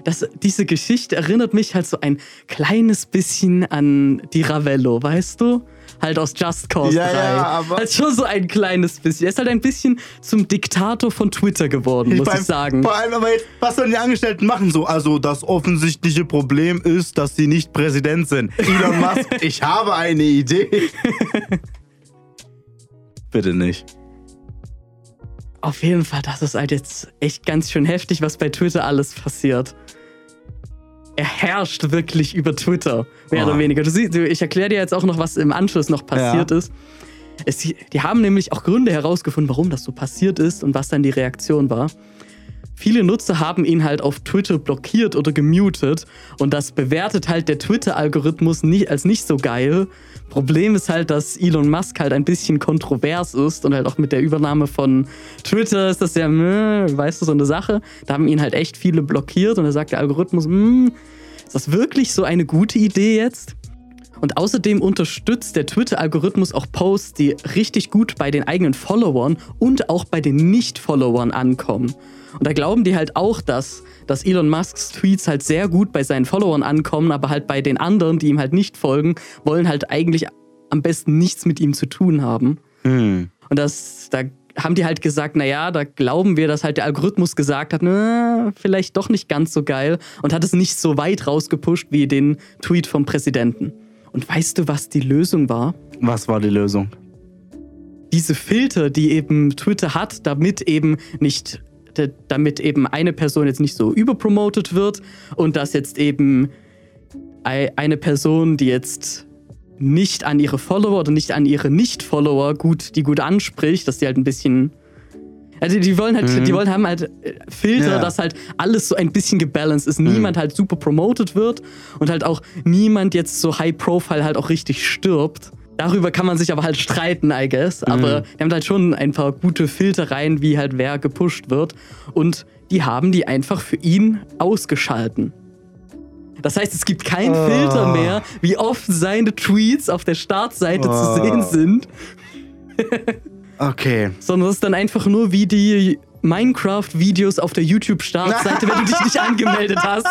Das, diese Geschichte erinnert mich halt so ein kleines bisschen an die Ravello, weißt du? Halt aus Just Cause Ja, 3. ja, aber- halt schon so ein kleines bisschen. Er ist halt ein bisschen zum Diktator von Twitter geworden, muss mein- ich sagen. Vor allem, aber jetzt, was sollen die Angestellten machen? So, also das offensichtliche Problem ist, dass sie nicht Präsident sind. Elon Musk, ich habe eine Idee. Bitte nicht. Auf jeden Fall, das ist halt jetzt echt ganz schön heftig, was bei Twitter alles passiert. Er herrscht wirklich über Twitter, mehr Oh. oder weniger. Du siehst, ich erkläre dir jetzt auch noch, was im Anschluss noch passiert Ja. ist. Es, die haben nämlich auch Gründe herausgefunden, warum das so passiert ist und was dann die Reaktion war. Viele Nutzer haben ihn halt auf Twitter blockiert oder gemutet und das bewertet halt der Twitter-Algorithmus nicht, als nicht so geil. Problem ist halt, dass Elon Musk halt ein bisschen kontrovers ist und halt auch mit der Übernahme von Twitter ist das ja, mh, weißt du, so eine Sache. Da haben ihn halt echt viele blockiert und da sagt der Algorithmus, mh, ist das wirklich so eine gute Idee jetzt? Und außerdem unterstützt der Twitter-Algorithmus auch Posts, die richtig gut bei den eigenen Followern und auch bei den Nicht-Followern ankommen. Und da glauben die halt auch, dass, dass Elon Musks Tweets halt sehr gut bei seinen Followern ankommen, aber halt bei den anderen, die ihm halt nicht folgen, wollen halt eigentlich am besten nichts mit ihm zu tun haben. Hm. Und das, da haben die halt gesagt, naja, da glauben wir, dass halt der Algorithmus gesagt hat, na, vielleicht doch nicht ganz so geil und hat es nicht so weit rausgepusht wie den Tweet vom Präsidenten. Und weißt du, was die Lösung war? Was war die Lösung? Diese Filter, die eben Twitter hat, damit eben nicht, damit eben eine Person jetzt nicht so überpromotet wird und dass jetzt eben eine Person, die jetzt nicht an ihre Follower oder nicht an ihre Nicht-Follower gut, die gut anspricht, dass die halt ein bisschen also die wollen halt, mhm. die wollen haben halt äh, Filter, ja. dass halt alles so ein bisschen gebalanced ist. Niemand mhm. halt super promoted wird und halt auch niemand jetzt so high profile halt auch richtig stirbt. Darüber kann man sich aber halt streiten, I guess. Mhm. Aber die haben halt schon ein paar gute Filter rein, wie halt wer gepusht wird. Und die haben die einfach für ihn ausgeschalten. Das heißt, es gibt keinen oh. Filter mehr, wie oft seine Tweets auf der Startseite oh. zu sehen sind. Okay. Sondern es ist dann einfach nur wie die Minecraft-Videos auf der YouTube-Startseite, wenn du dich nicht angemeldet hast.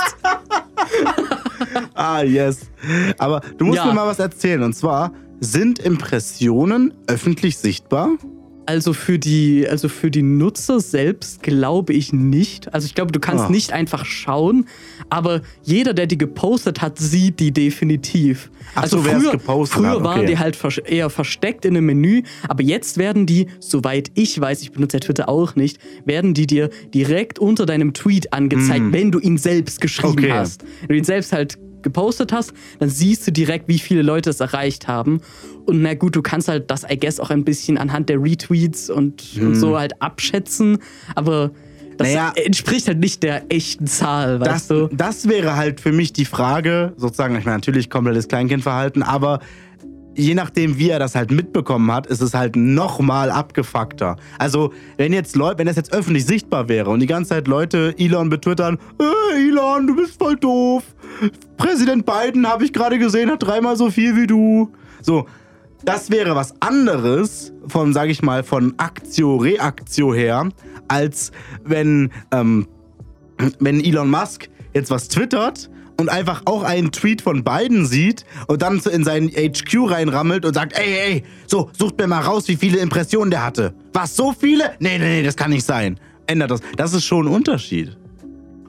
ah, yes. Aber du musst ja. mir mal was erzählen. Und zwar, sind Impressionen öffentlich sichtbar? Also für die, also für die Nutzer selbst glaube ich nicht. Also ich glaube, du kannst oh. nicht einfach schauen, aber jeder, der die gepostet hat, sieht die definitiv. Ach also so, früher, gepostet früher okay. waren die halt eher versteckt in einem Menü, aber jetzt werden die, soweit ich weiß, ich benutze ja Twitter auch nicht, werden die dir direkt unter deinem Tweet angezeigt, mm. wenn du ihn selbst geschrieben okay. hast. Wenn du ihn selbst halt gepostet hast, dann siehst du direkt, wie viele Leute es erreicht haben. Und na gut, du kannst halt das, I guess, auch ein bisschen anhand der Retweets und, hm. und so halt abschätzen. Aber das naja, entspricht halt nicht der echten Zahl, weißt das, du? Das wäre halt für mich die Frage, sozusagen, ich meine, natürlich komplettes Kleinkindverhalten, aber je nachdem, wie er das halt mitbekommen hat, ist es halt nochmal abgefuckter. Also, wenn jetzt Leute, wenn das jetzt öffentlich sichtbar wäre und die ganze Zeit Leute Elon betwittern, äh, Elon, du bist voll doof. Präsident Biden, habe ich gerade gesehen, hat dreimal so viel wie du. So, das wäre was anderes von, sag ich mal, von Aktio, Reaktio her, als wenn, ähm, wenn Elon Musk jetzt was twittert und einfach auch einen Tweet von Biden sieht und dann in seinen HQ reinrammelt und sagt, ey, ey, so, sucht mir mal raus, wie viele Impressionen der hatte. Was, so viele? Nee, nee, nee, das kann nicht sein. Ändert das. Das ist schon ein Unterschied.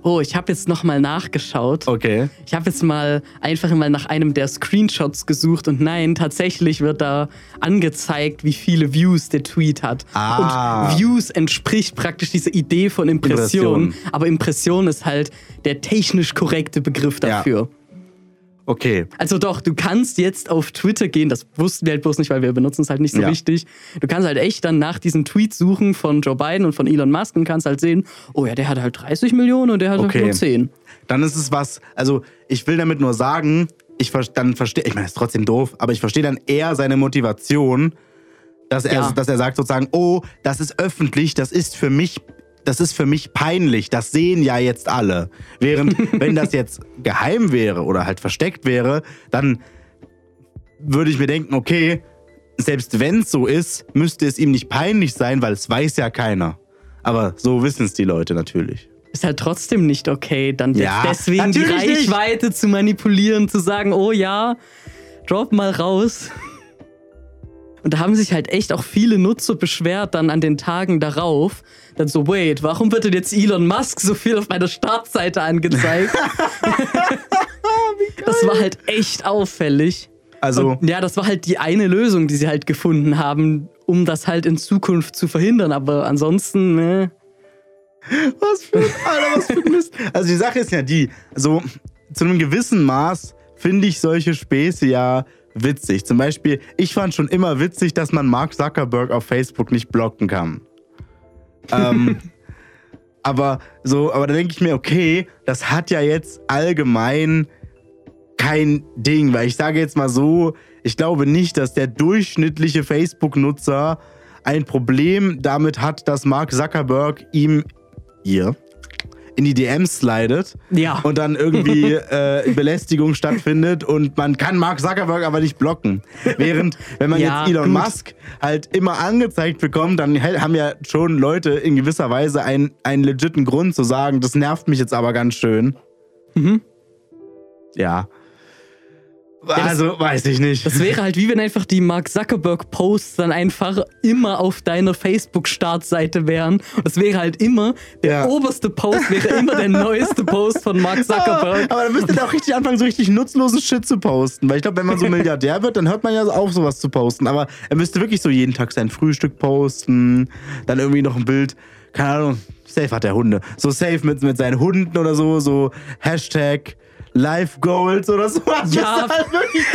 Oh, ich habe jetzt nochmal nachgeschaut. Okay. Ich habe jetzt mal einfach mal nach einem der Screenshots gesucht und nein, tatsächlich wird da angezeigt, wie viele Views der Tweet hat. Ah. Und Views entspricht praktisch dieser Idee von Impression, Impression. aber Impression ist halt der technisch korrekte Begriff dafür. Ja. Okay. Also doch, du kannst jetzt auf Twitter gehen, das wussten wir halt bloß nicht, weil wir benutzen es halt nicht so ja. richtig. Du kannst halt echt dann nach diesem Tweet suchen von Joe Biden und von Elon Musk und kannst halt sehen, oh ja, der hat halt 30 Millionen und der hat okay. halt nur 10. Dann ist es was, also ich will damit nur sagen, ich dann verstehe, ich meine, das ist trotzdem doof, aber ich verstehe dann eher seine Motivation, dass er, ja. dass er sagt sozusagen, oh, das ist öffentlich, das ist für mich das ist für mich peinlich, das sehen ja jetzt alle. Während, wenn das jetzt geheim wäre oder halt versteckt wäre, dann würde ich mir denken, okay, selbst wenn es so ist, müsste es ihm nicht peinlich sein, weil es weiß ja keiner. Aber so wissen es die Leute natürlich. Ist halt trotzdem nicht okay, dann ja, deswegen die Reichweite nicht. zu manipulieren, zu sagen, oh ja, drop mal raus. Und da haben sich halt echt auch viele Nutzer beschwert dann an den Tagen darauf. Dann so, wait, warum wird denn jetzt Elon Musk so viel auf meiner Startseite angezeigt? das war halt echt auffällig. Also. Und, ja, das war halt die eine Lösung, die sie halt gefunden haben, um das halt in Zukunft zu verhindern. Aber ansonsten, ne. Was für, Alter, was für Mist. Also die Sache ist ja die, so zu einem gewissen Maß finde ich solche Späße ja witzig. Zum Beispiel, ich fand schon immer witzig, dass man Mark Zuckerberg auf Facebook nicht blocken kann. Ähm, aber so, aber da denke ich mir, okay, das hat ja jetzt allgemein kein Ding, weil ich sage jetzt mal so, ich glaube nicht, dass der durchschnittliche Facebook-Nutzer ein Problem damit hat, dass Mark Zuckerberg ihm ihr in die DMs slidet Ja. und dann irgendwie äh, Belästigung stattfindet und man kann Mark Zuckerberg aber nicht blocken. Während, wenn man Ja, jetzt Elon gut. Musk halt immer angezeigt bekommt, dann haben ja schon Leute in gewisser Weise einen, einen legiten Grund zu sagen, das nervt mich jetzt aber ganz schön. Mhm. Ja. Das- Also, weiß ich nicht. Das wäre halt wie wenn einfach die Mark Zuckerberg-Posts dann einfach immer auf deiner Facebook-Startseite wären. Es wäre halt immer, der Ja. oberste Post wäre immer der neueste Post von Mark Zuckerberg. Aber dann müsst ihr doch richtig anfangen, so richtig nutzlosen Shit zu posten. Weil ich glaube, wenn man so Milliardär wird, dann hört man ja auf, sowas zu posten. Aber er müsste wirklich so jeden Tag sein Frühstück posten, dann irgendwie noch ein Bild, keine Ahnung, safe hat der Hunde. So safe mit, mit seinen Hunden oder so, so Hashtag Life Goals oder so. Ja. Das ist halt wirklich.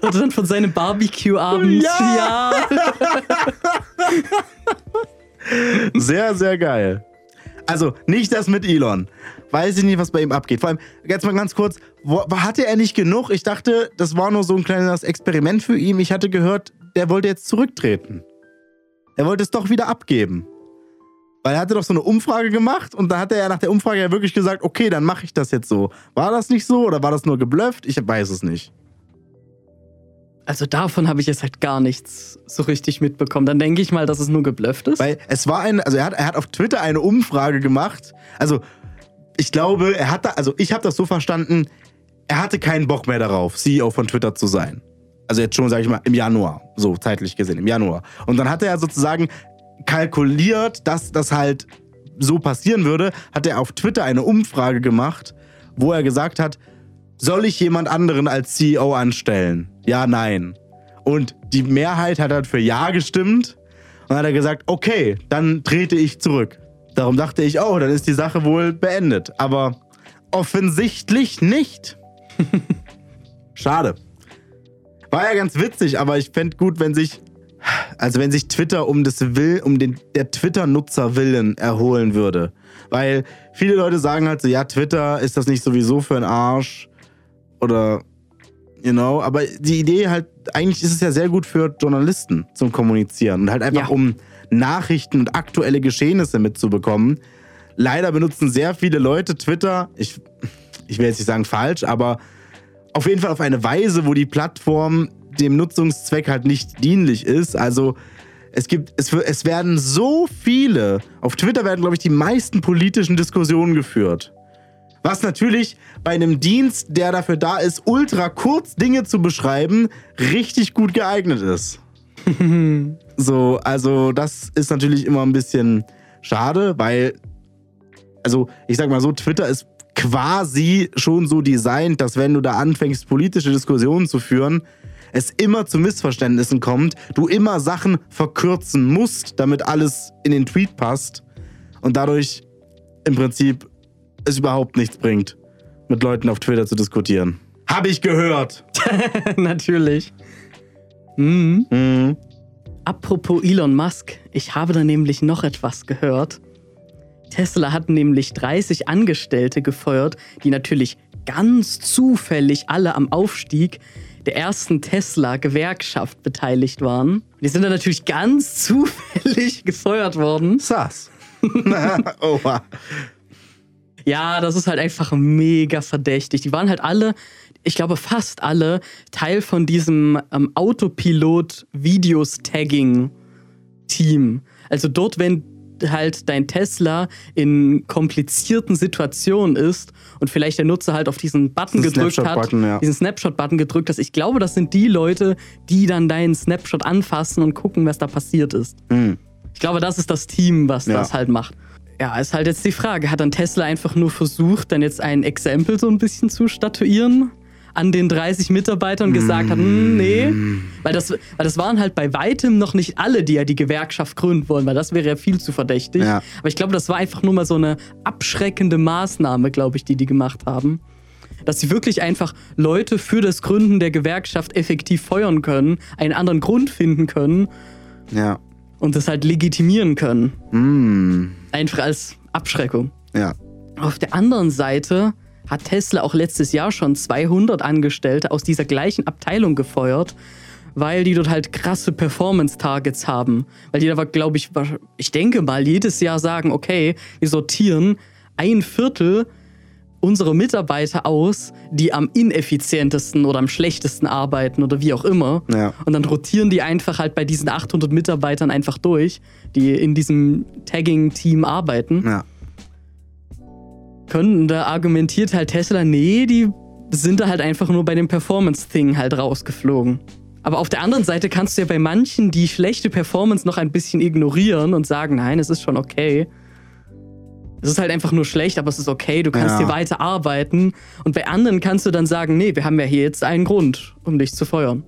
Und dann von seinem Barbecue-Abend. Ja. ja. Sehr, sehr geil. Also, nicht das mit Elon. Weiß ich nicht, was bei ihm abgeht. Vor allem, jetzt mal ganz kurz, wo, hatte er nicht genug? Ich dachte, das war nur so ein kleines Experiment für ihn. Ich hatte gehört, der wollte jetzt zurücktreten. Er wollte es doch wieder abgeben. Weil er hatte doch so eine Umfrage gemacht und da hat er ja nach der Umfrage ja wirklich gesagt, okay, dann mache ich das jetzt so. War das nicht so oder war das nur geblufft? Ich weiß es nicht. Also davon habe ich jetzt halt gar nichts so richtig mitbekommen. Dann denke ich mal, dass es nur geblufft ist. Weil es war ein, also er hat, er hat auf Twitter eine Umfrage gemacht. Also ich glaube, er hat da, also ich habe das so verstanden, er hatte keinen Bock mehr darauf, CEO von Twitter zu sein. Also jetzt schon, sage ich mal, im Januar, so zeitlich gesehen, im Januar. Und dann hat er sozusagen kalkuliert, dass das halt so passieren würde, hat er auf Twitter eine Umfrage gemacht, wo er gesagt hat, soll ich jemand anderen als CEO anstellen? Ja, nein. Und die Mehrheit hat halt für Ja gestimmt. Und hat er gesagt, okay, dann trete ich zurück. Darum dachte ich, oh, dann ist die Sache wohl beendet. Aber offensichtlich nicht. Schade. War ja ganz witzig, aber ich fände gut, wenn sich, also wenn sich Twitter um das Will, um den der Twitter-Nutzer willen erholen würde. Weil viele Leute sagen halt so, ja, Twitter ist das nicht sowieso für ein Arsch oder you know, aber die Idee halt, eigentlich ist es ja sehr gut für Journalisten zum Kommunizieren und halt einfach Ja. um Nachrichten und aktuelle Geschehnisse mitzubekommen. Leider benutzen sehr viele Leute Twitter, ich, ich will jetzt nicht sagen falsch, aber auf jeden Fall auf eine Weise, wo die Plattform dem Nutzungszweck halt nicht dienlich ist. Also es gibt, es, es werden so viele, auf Twitter werden, glaube ich, die meisten politischen Diskussionen geführt. Was natürlich bei einem Dienst, der dafür da ist, ultra kurz Dinge zu beschreiben, richtig gut geeignet ist. so, also das ist natürlich immer ein bisschen schade, weil, also ich sag mal so, Twitter ist quasi schon so designt, dass wenn du da anfängst, politische Diskussionen zu führen, es immer zu Missverständnissen kommt, du immer Sachen verkürzen musst, damit alles in den Tweet passt und dadurch im Prinzip es überhaupt nichts bringt, mit Leuten auf Twitter zu diskutieren. Hab ich gehört. Natürlich. Mhm. Mhm. Apropos Elon Musk, ich habe da nämlich noch etwas gehört. Tesla hat nämlich 30 Angestellte gefeuert, die natürlich ganz zufällig alle am Aufstieg der ersten Tesla-Gewerkschaft beteiligt waren. Die sind dann natürlich ganz zufällig gefeuert worden. Sass. Oha. Ja, das ist halt einfach mega verdächtig. Die waren halt alle, ich glaube fast alle, Teil von diesem ähm, Autopilot-Videos-Tagging-Team. Also dort, wenn halt dein Tesla in komplizierten Situationen ist und vielleicht der Nutzer halt auf diesen Button Diesen gedrückt hat, Snapshot-Button, ja. diesen Snapshot-Button gedrückt hat. Ich glaube, das sind die Leute, die dann deinen Snapshot anfassen und gucken, was da passiert ist. Mhm. Ich glaube, das ist das Team, was Ja. das halt macht. Ja, ist halt jetzt die Frage, hat dann Tesla einfach nur versucht, dann jetzt ein Exempel so ein bisschen zu statuieren? An den 30 Mitarbeitern gesagt hat, hm, nee. Weil das, weil das waren halt bei weitem noch nicht alle, die ja die Gewerkschaft gründen wollen, weil das wäre ja viel zu verdächtig. Ja. Aber ich glaube, das war einfach nur mal so eine abschreckende Maßnahme, glaube ich, die die gemacht haben. Dass sie wirklich einfach Leute für das Gründen der Gewerkschaft effektiv feuern können, einen anderen Grund finden können Ja. und das halt legitimieren können. Mm. Einfach als Abschreckung. Ja. Auf der anderen Seite hat Tesla auch letztes Jahr schon 200 Angestellte aus dieser gleichen Abteilung gefeuert, weil die dort halt krasse Performance-Targets haben. Weil die da, glaube ich, ich denke mal, jedes Jahr sagen, okay, wir sortieren ein Viertel unserer Mitarbeiter aus, die am ineffizientesten oder am schlechtesten arbeiten oder wie auch immer. Ja. Und dann rotieren die einfach halt bei diesen 800 Mitarbeitern einfach durch, die in diesem Tagging-Team arbeiten Ja. Können. Da argumentiert halt Tesla, nee, die sind da halt einfach nur bei dem Performance-Thing halt rausgeflogen. Aber auf der anderen Seite kannst du ja bei manchen die schlechte Performance noch ein bisschen ignorieren und sagen, nein, es ist schon okay. Es ist halt einfach nur schlecht, aber es ist okay, du kannst Ja. hier weiter arbeiten. Und bei anderen kannst du dann sagen, nee, wir haben ja hier jetzt einen Grund, um dich zu feuern.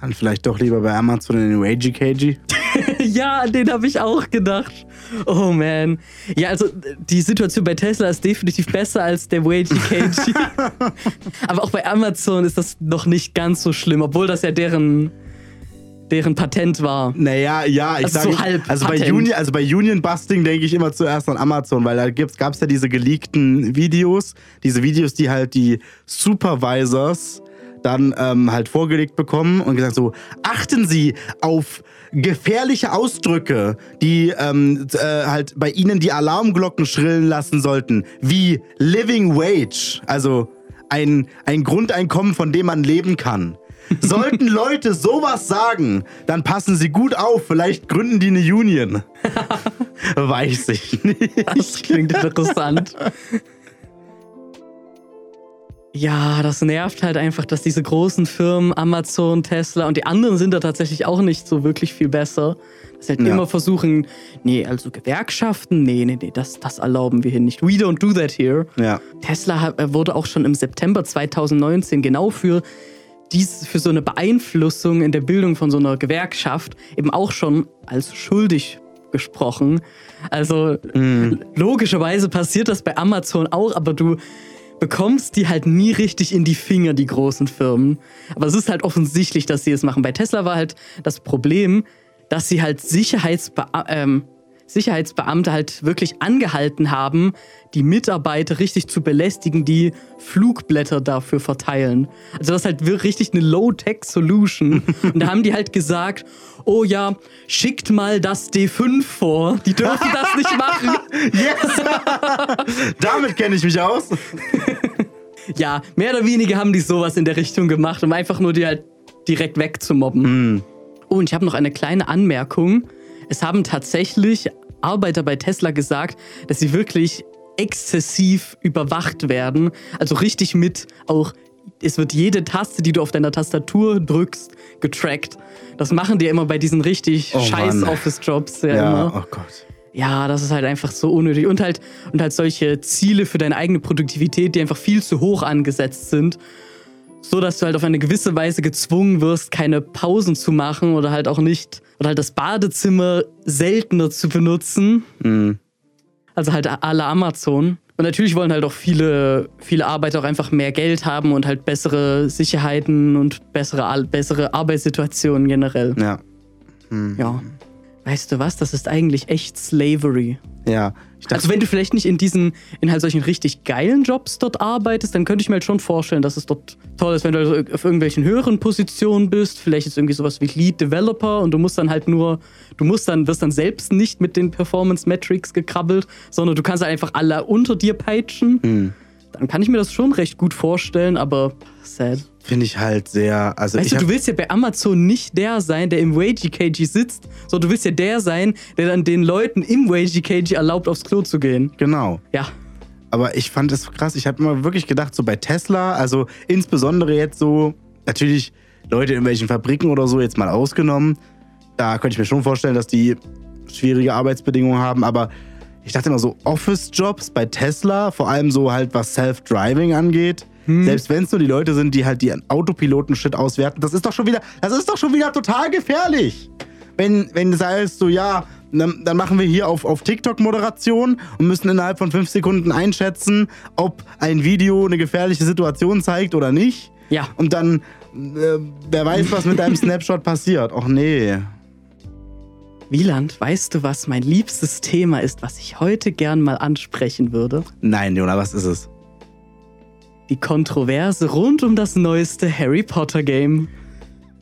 Dann vielleicht doch lieber bei Amazon in den Wagey Cagey. ja, den habe ich auch gedacht. Oh man. Ja, also die Situation bei Tesla ist definitiv besser als der Wagey Cagey. Aber auch bei Amazon ist das noch nicht ganz so schlimm, obwohl das ja deren, deren Patent war. Naja, ja, ich Also sage. so halb also, bei. Union, also bei Union Busting denke ich immer zuerst an Amazon, weil da gab es ja diese geleakten Videos. Diese Videos, die halt die Supervisors dann ähm, halt vorgelegt bekommen und gesagt so, achten Sie auf gefährliche Ausdrücke, die ähm, äh, halt bei Ihnen die Alarmglocken schrillen lassen sollten, wie Living Wage, also ein, ein Grundeinkommen, von dem man leben kann. Sollten Leute sowas sagen, dann passen sie gut auf. Vielleicht gründen die eine Union. Weiß ich nicht. Das klingt interessant. Ja, das nervt halt einfach, dass diese großen Firmen, Amazon, Tesla und die anderen sind da tatsächlich auch nicht so wirklich viel besser. Dass sie halt Ja. immer versuchen, nee, also Gewerkschaften, nee, nee, nee, das, das erlauben wir hier nicht. We don't do that here. Ja. Tesla äh, wurde auch schon im September 2019 genau für dies, für so eine Beeinflussung in der Bildung von so einer Gewerkschaft eben auch schon als schuldig gesprochen. Also logischerweise passiert das bei Amazon auch, aber du bekommst die halt nie richtig in die Finger, die großen Firmen. Aber es ist halt offensichtlich, dass sie es machen. Bei Tesla war halt das Problem, dass sie halt Sicherheitsbe ähm, Sicherheitsbeamte halt wirklich angehalten haben, die Mitarbeiter richtig zu belästigen, die Flugblätter dafür verteilen. Also das ist halt wirklich richtig eine Low-Tech-Solution. Und da haben die halt gesagt, oh ja, schickt mal das D5 vor. Die dürfen das nicht machen. Yes! Damit kenne ich mich aus. Ja, mehr oder weniger haben die sowas in der Richtung gemacht, um einfach nur die halt direkt wegzumobben. Oh, und ich habe noch eine kleine Anmerkung. Es haben tatsächlich Arbeiter bei Tesla gesagt, dass sie wirklich exzessiv überwacht werden. Also richtig mit auch, es wird jede Taste, die du auf deiner Tastatur drückst, getrackt. Das machen die immer bei diesen richtig Oh scheiß. Office-Jobs ja, Ja, immer. oh Gott. Ja, das ist halt einfach so unnötig. Und halt, und halt solche Ziele für deine eigene Produktivität, die einfach viel zu hoch angesetzt sind. So dass du halt auf eine gewisse Weise gezwungen wirst, keine Pausen zu machen oder halt auch nicht, oder halt das Badezimmer seltener zu benutzen. Also halt la Amazon. Und natürlich wollen halt auch viele, viele Arbeiter auch einfach mehr Geld haben und halt bessere Sicherheiten und bessere, bessere Arbeitssituationen generell. Ja. Ja. Weißt du was? Das ist eigentlich echt Slavery. Ja. Dachte, Also wenn du vielleicht nicht in diesen, in halt solchen richtig geilen Jobs dort arbeitest, dann könnte ich mir halt schon vorstellen, dass es dort toll ist, wenn du also auf irgendwelchen höheren Positionen bist, vielleicht jetzt irgendwie sowas wie Lead Developer und du musst dann halt nur, du musst dann, wirst dann selbst nicht mit den Performance Metrics gekrabbelt, sondern du kannst halt einfach alle unter dir peitschen. Dann kann ich mir das schon recht gut vorstellen, aber sad. finde ich halt sehr. Also Weißt ich du, du willst ja bei Amazon nicht der sein, der im WagyKG sitzt, sondern du willst ja der sein, der dann den Leuten im WagyKG erlaubt, aufs Klo zu gehen. genau. Ja. Aber ich fand es krass. Ich habe immer wirklich gedacht, so bei Tesla, also insbesondere jetzt so, natürlich Leute in welchen Fabriken oder so jetzt mal ausgenommen, da könnte ich mir schon vorstellen, dass die schwierige Arbeitsbedingungen haben. Aber ich dachte immer so, Office-Jobs bei Tesla, vor allem so halt was Self-Driving angeht, selbst wenn es nur die Leute sind, die halt die Autopiloten-Shit auswerten, das ist doch schon wieder, das ist doch schon wieder total gefährlich. Wenn, wenn das heißt so, ja, dann, dann machen wir hier auf, auf TikTok Moderation und müssen innerhalb von fünf Sekunden einschätzen, ob ein Video eine gefährliche Situation zeigt oder nicht. Ja. Und dann, äh, wer weiß, was mit deinem Snapshot passiert. Och nee. Wieland, weißt du, was mein liebstes Thema ist, was ich heute gern mal ansprechen würde? Nein, Jona, was ist es? Die Kontroverse rund um das neueste Harry Potter Game.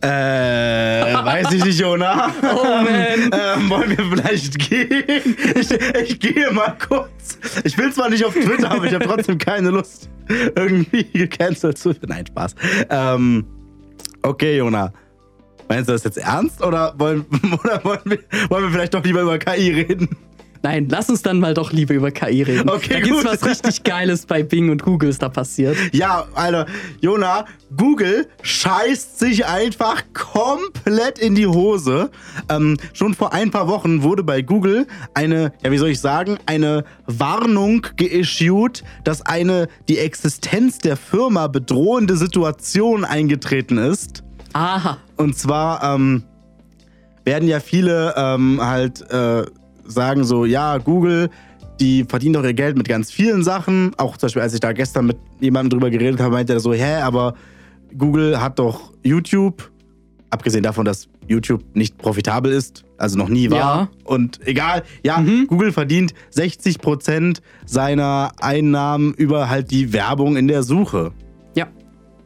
Äh, weiß ich nicht, Jona. Oh man. Ähm, wollen wir vielleicht gehen? Ich, ich gehe mal kurz. Ich will zwar nicht auf Twitter, aber ich habe trotzdem keine Lust, irgendwie gecancelt zu werden. Nein, Spaß. Ähm, okay, Jona. Meinst du das jetzt ernst oder wollen, oder wollen, wir, wollen wir vielleicht doch lieber über KI reden? Nein, lass uns dann mal doch lieber über KI reden. Okay, da gibt's gut. was richtig Geiles bei Bing und Google ist da passiert. Ja, Alter, Jona, Google scheißt sich einfach komplett in die Hose. Ähm, schon vor ein paar Wochen wurde bei Google eine, ja, wie soll ich sagen, eine Warnung geissued, dass eine die Existenz der Firma bedrohende Situation eingetreten ist. Aha. Und zwar ähm, werden ja viele ähm, halt äh, sagen so, ja, Google, die verdienen doch ihr Geld mit ganz vielen Sachen. Auch zum Beispiel, als ich da gestern mit jemandem drüber geredet habe, meinte er so, hä, aber Google hat doch YouTube, abgesehen davon, dass YouTube nicht profitabel ist, also noch nie war. Ja. Und egal, ja, Google verdient 60% seiner Einnahmen über halt die Werbung in der Suche. Ja.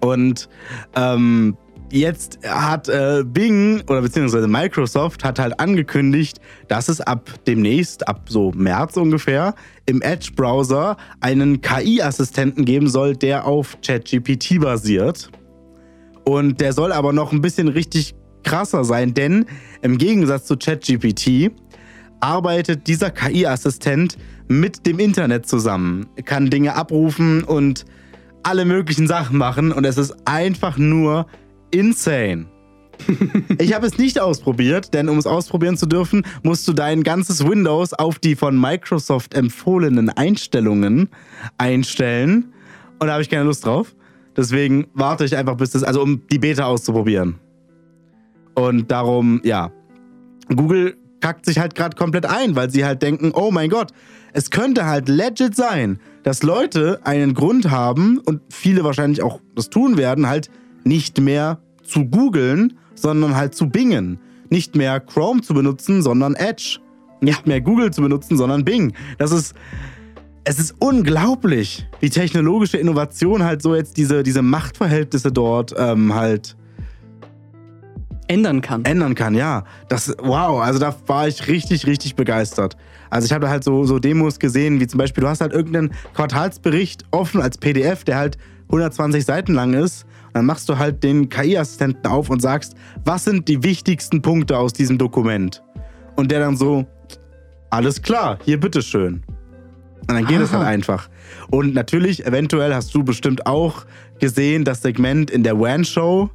Und ähm, jetzt hat äh, Bing oder beziehungsweise Microsoft hat halt angekündigt, dass es ab demnächst, ab so März ungefähr, im Edge-Browser einen KI-Assistenten geben soll, der auf ChatGPT basiert. Und der soll aber noch ein bisschen richtig krasser sein, denn im Gegensatz zu ChatGPT arbeitet dieser KI-Assistent mit dem Internet zusammen, kann Dinge abrufen und alle möglichen Sachen machen und es ist einfach nur insane. ich habe es nicht ausprobiert, denn um es ausprobieren zu dürfen, musst du dein ganzes Windows auf die von Microsoft empfohlenen Einstellungen einstellen. Und da habe ich keine Lust drauf. Deswegen warte ich einfach, bis das, also um die Beta auszuprobieren. Und darum, ja, Google kackt sich halt gerade komplett ein, weil sie halt denken, oh mein Gott, es könnte halt legit sein, dass Leute einen Grund haben und viele wahrscheinlich auch das tun werden, halt nicht mehr zu googeln, sondern halt zu bingen. Nicht mehr Chrome zu benutzen, sondern Edge. Nicht mehr Google zu benutzen, sondern Bing. Das ist, es ist unglaublich, wie technologische Innovation halt so jetzt diese, diese Machtverhältnisse dort ähm, halt Ändern kann. ändern kann, ja. Das, wow, also da war ich richtig, richtig begeistert. Also ich habe da halt so, so Demos gesehen, wie zum Beispiel, du hast halt irgendeinen Quartalsbericht offen als PDF, der halt 120 Seiten lang ist. Dann machst du halt den KI-Assistenten auf und sagst, was sind die wichtigsten Punkte aus diesem Dokument? Und der dann so, alles klar, hier bitteschön. Und dann geht es Aha. halt einfach. Und natürlich, eventuell hast du bestimmt auch gesehen, das Segment in der WAN-Show,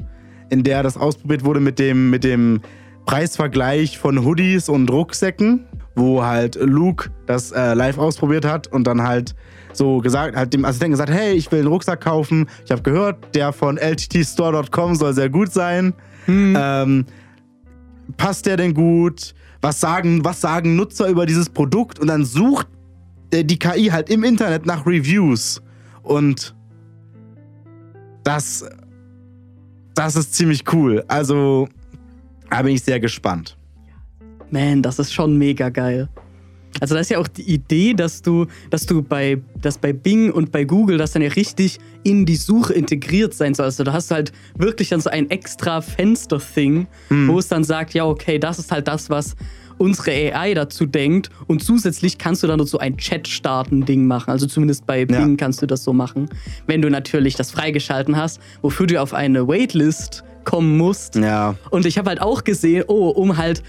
in der das ausprobiert wurde mit dem, mit dem Preisvergleich von Hoodies und Rucksäcken, wo halt Luke das äh, live ausprobiert hat und dann halt so gesagt, halt dem Assistenten gesagt, hey, ich will einen Rucksack kaufen. Ich habe gehört, der von lttstore.com soll sehr gut sein. Ähm, passt der denn gut? Was sagen, was sagen Nutzer über dieses Produkt? Und dann sucht äh, die KI halt im Internet nach Reviews. Und das, das ist ziemlich cool. Also, da bin ich sehr gespannt. Man, das ist schon mega geil. Also das ist ja auch die Idee, dass du, dass du bei, dass bei Bing und bei Google das dann ja richtig in die Suche integriert sein soll. Also da hast du halt wirklich dann so ein extra Fenster-Thing, wo es dann sagt, ja, okay, das ist halt das, was unsere AI dazu denkt. Und zusätzlich kannst du dann noch so ein Chat-Starten-Ding machen. Also zumindest bei Bing kannst du das so machen. Wenn du natürlich das freigeschalten hast, wofür du auf eine Waitlist kommen musst. Ja. Und ich habe halt auch gesehen, oh, um halt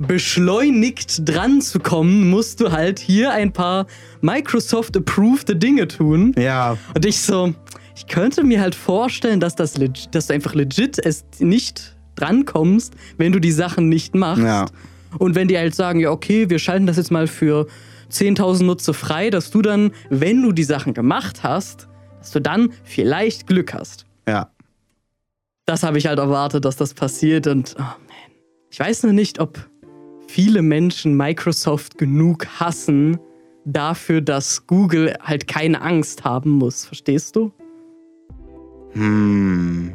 beschleunigt dran zu kommen, musst du halt hier ein paar Microsoft-approved Dinge tun. Ja. Und ich so, ich könnte mir halt vorstellen, dass, das legit, dass du einfach legit es nicht drankommst, wenn du die Sachen nicht machst. Ja. Und wenn die halt sagen, ja, okay, wir schalten das jetzt mal für 10.000 Nutzer frei, dass du dann, wenn du die Sachen gemacht hast, dass du dann vielleicht Glück hast. Ja. Das habe ich halt erwartet, dass das passiert und oh man, ich weiß noch nicht, ob viele Menschen Microsoft genug hassen dafür, dass Google halt keine Angst haben muss. Verstehst du? Hm.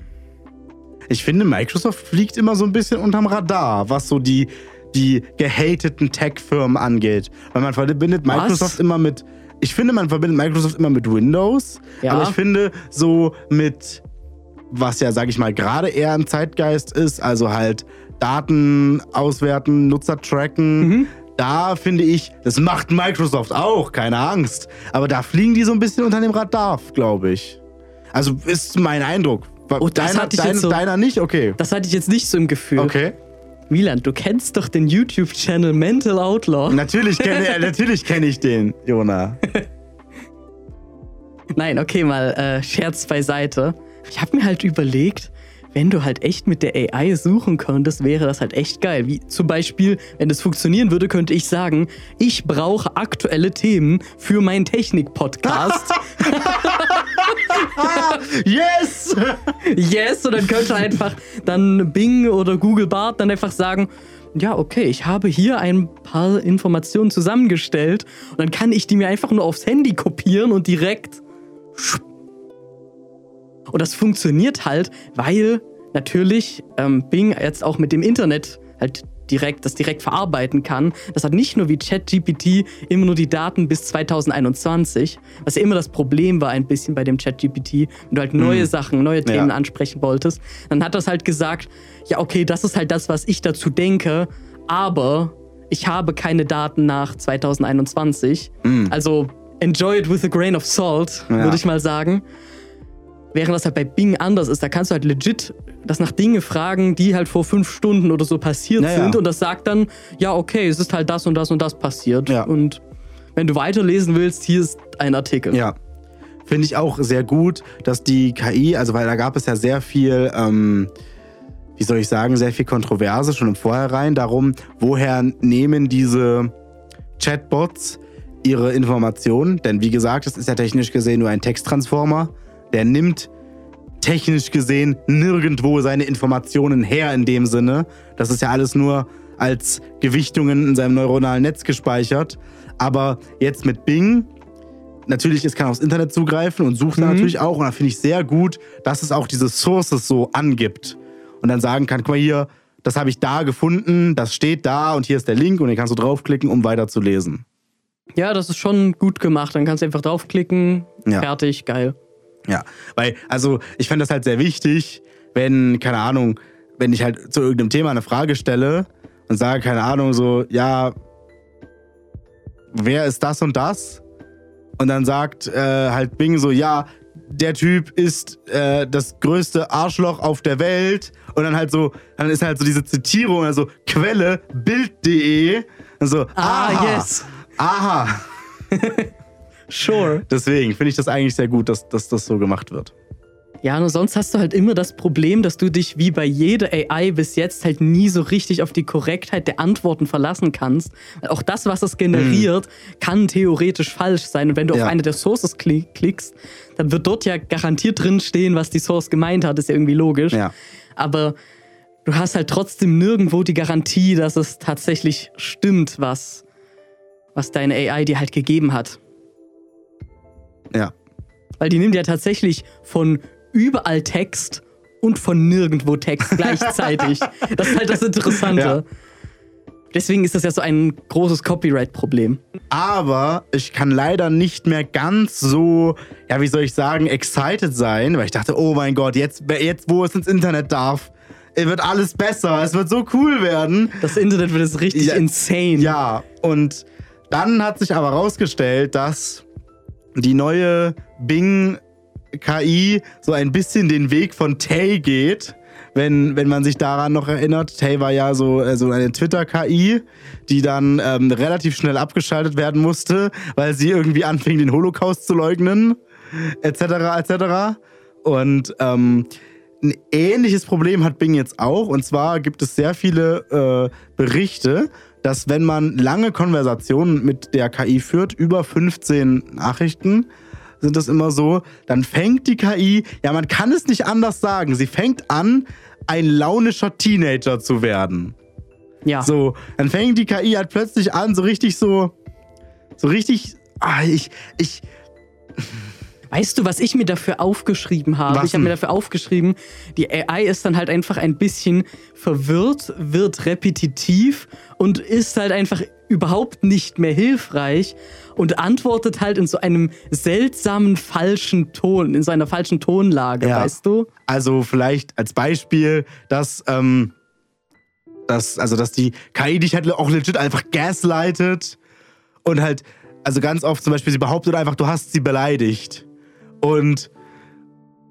Ich finde, Microsoft fliegt immer so ein bisschen unterm Radar, was so die, die gehateten Tech-Firmen angeht. Weil man verbindet Microsoft Was? immer mit. Ich finde, man verbindet Microsoft immer mit Windows. Ja. Aber ich finde, so mit, was ja, sag ich mal, gerade eher im Zeitgeist ist, also halt Daten auswerten, Nutzer tracken. Mhm. Da finde ich, das macht Microsoft auch, keine Angst. Aber da fliegen die so ein bisschen unter dem Radar, glaube ich. Also ist mein Eindruck. Oh, das deiner, hatte ich deiner, jetzt so- deiner nicht? Okay. Das hatte ich jetzt nicht so im Gefühl. Okay. Wieland, du kennst doch den YouTube-Channel Mental Outlaw. Natürlich kenne natürlich kenn ich den, Jona. Nein, okay, mal äh, Scherz beiseite. Ich habe mir halt überlegt, wenn du halt echt mit der AI suchen könntest, wäre das halt echt geil. Wie zum Beispiel, wenn das funktionieren würde, könnte ich sagen, ich brauche aktuelle Themen für meinen Technik-Podcast. Yes! yes, und dann könnte einfach dann Bing oder Google Bart dann einfach sagen, ja, okay, ich habe hier ein paar Informationen zusammengestellt und dann kann ich die mir einfach nur aufs Handy kopieren und direkt. Und das funktioniert halt, weil natürlich ähm, Bing jetzt auch mit dem Internet halt direkt das direkt verarbeiten kann. Das hat nicht nur wie ChatGPT immer nur die Daten bis 2021, was ja immer das Problem war ein bisschen bei dem ChatGPT, wenn du halt neue Sachen, neue Themen Ja. ansprechen wolltest, dann hat das halt gesagt, ja okay, das ist halt das, was ich dazu denke, aber ich habe keine Daten nach 2021. Also enjoy it with a grain of salt, Ja. würde ich mal sagen. Während das halt bei Bing anders ist, da kannst du halt legit das nach Dinge fragen, die halt vor fünf Stunden oder so passiert Ja, ja. sind. Und das sagt dann, ja, okay, es ist halt das und das und das passiert. Ja. Und wenn du weiterlesen willst, hier ist ein Artikel. Ja. Finde ich auch sehr gut, dass die KI, also weil da gab es ja sehr viel, ähm, wie soll ich sagen, sehr viel Kontroverse schon im Vorhinein darum, woher nehmen diese Chatbots ihre Informationen. Denn wie gesagt, es ist ja technisch gesehen nur ein Texttransformer. Der nimmt technisch gesehen nirgendwo seine Informationen her in dem Sinne. Das ist ja alles nur als Gewichtungen in seinem neuronalen Netz gespeichert. Aber jetzt mit Bing, natürlich, es kann aufs Internet zugreifen und sucht Mhm. natürlich auch. Und da finde ich sehr gut, dass es auch diese Sources so angibt. Und dann sagen kann, guck mal hier, das habe ich da gefunden, das steht da und hier ist der Link und den kannst du draufklicken, um weiterzulesen. Ja, das ist schon gut gemacht. Dann kannst du einfach draufklicken, Ja. fertig, geil. Ja, weil, also ich fände das halt sehr wichtig, wenn, keine Ahnung, wenn ich halt zu irgendeinem Thema eine Frage stelle und sage, keine Ahnung, so, ja, wer ist das und das? Und dann sagt äh, halt Bing so, ja, der Typ ist äh, das größte Arschloch auf der Welt. Und dann halt so, dann ist halt so diese Zitierung, also Quelle, Bild.de. Und so, Ah, aha, yes. Aha. Sure. Deswegen finde ich das eigentlich sehr gut, dass, dass das so gemacht wird. Ja, nur sonst hast du halt immer das Problem, dass du dich wie bei jeder AI bis jetzt halt nie so richtig auf die Korrektheit der Antworten verlassen kannst. Auch das, was es generiert, kann theoretisch falsch sein. Und wenn du Ja. auf eine der Sources kli- klickst, dann wird dort ja garantiert drin stehen, was die Source gemeint hat. Ist ja irgendwie logisch. Ja. Aber du hast halt trotzdem nirgendwo die Garantie, dass es tatsächlich stimmt, was, was deine AI dir halt gegeben hat. Ja. Weil die nimmt ja tatsächlich von überall Text und von nirgendwo Text gleichzeitig. das ist halt das Interessante. Ja. Deswegen ist das ja so ein großes Copyright-Problem. Aber ich kann leider nicht mehr ganz so, ja, wie soll ich sagen, excited sein, weil ich dachte, oh mein Gott, jetzt, jetzt wo es ins Internet darf, wird alles besser, es wird so cool werden. Das Internet wird jetzt richtig Ja. insane. Ja, und dann hat sich aber rausgestellt, dass die neue Bing KI so ein bisschen den Weg von Tay geht. Wenn, wenn man sich daran noch erinnert, Tay war ja so, äh, so eine Twitter-KI, die dann ähm, relativ schnell abgeschaltet werden musste, weil sie irgendwie anfing, den Holocaust zu leugnen, etc. etc. Und ähm, ein ähnliches Problem hat Bing jetzt auch. Und zwar gibt es sehr viele äh, Berichte, dass wenn man lange Konversationen mit der KI führt, über 15 Nachrichten sind das immer so, dann fängt die KI, ja, man kann es nicht anders sagen, sie fängt an, ein launischer Teenager zu werden. Ja. So, dann fängt die KI halt plötzlich an, so richtig so, so richtig, ah, ich, ich, Weißt du, was ich mir dafür aufgeschrieben habe? Was ich habe mir dafür aufgeschrieben, die AI ist dann halt einfach ein bisschen verwirrt, wird repetitiv und ist halt einfach überhaupt nicht mehr hilfreich und antwortet halt in so einem seltsamen falschen Ton, in so einer falschen Tonlage, Ja. weißt du? also vielleicht als Beispiel, dass, ähm, dass, also dass die KI dich halt auch legit einfach gaslightet und halt, also ganz oft zum Beispiel, sie behauptet einfach, du hast sie beleidigt. Und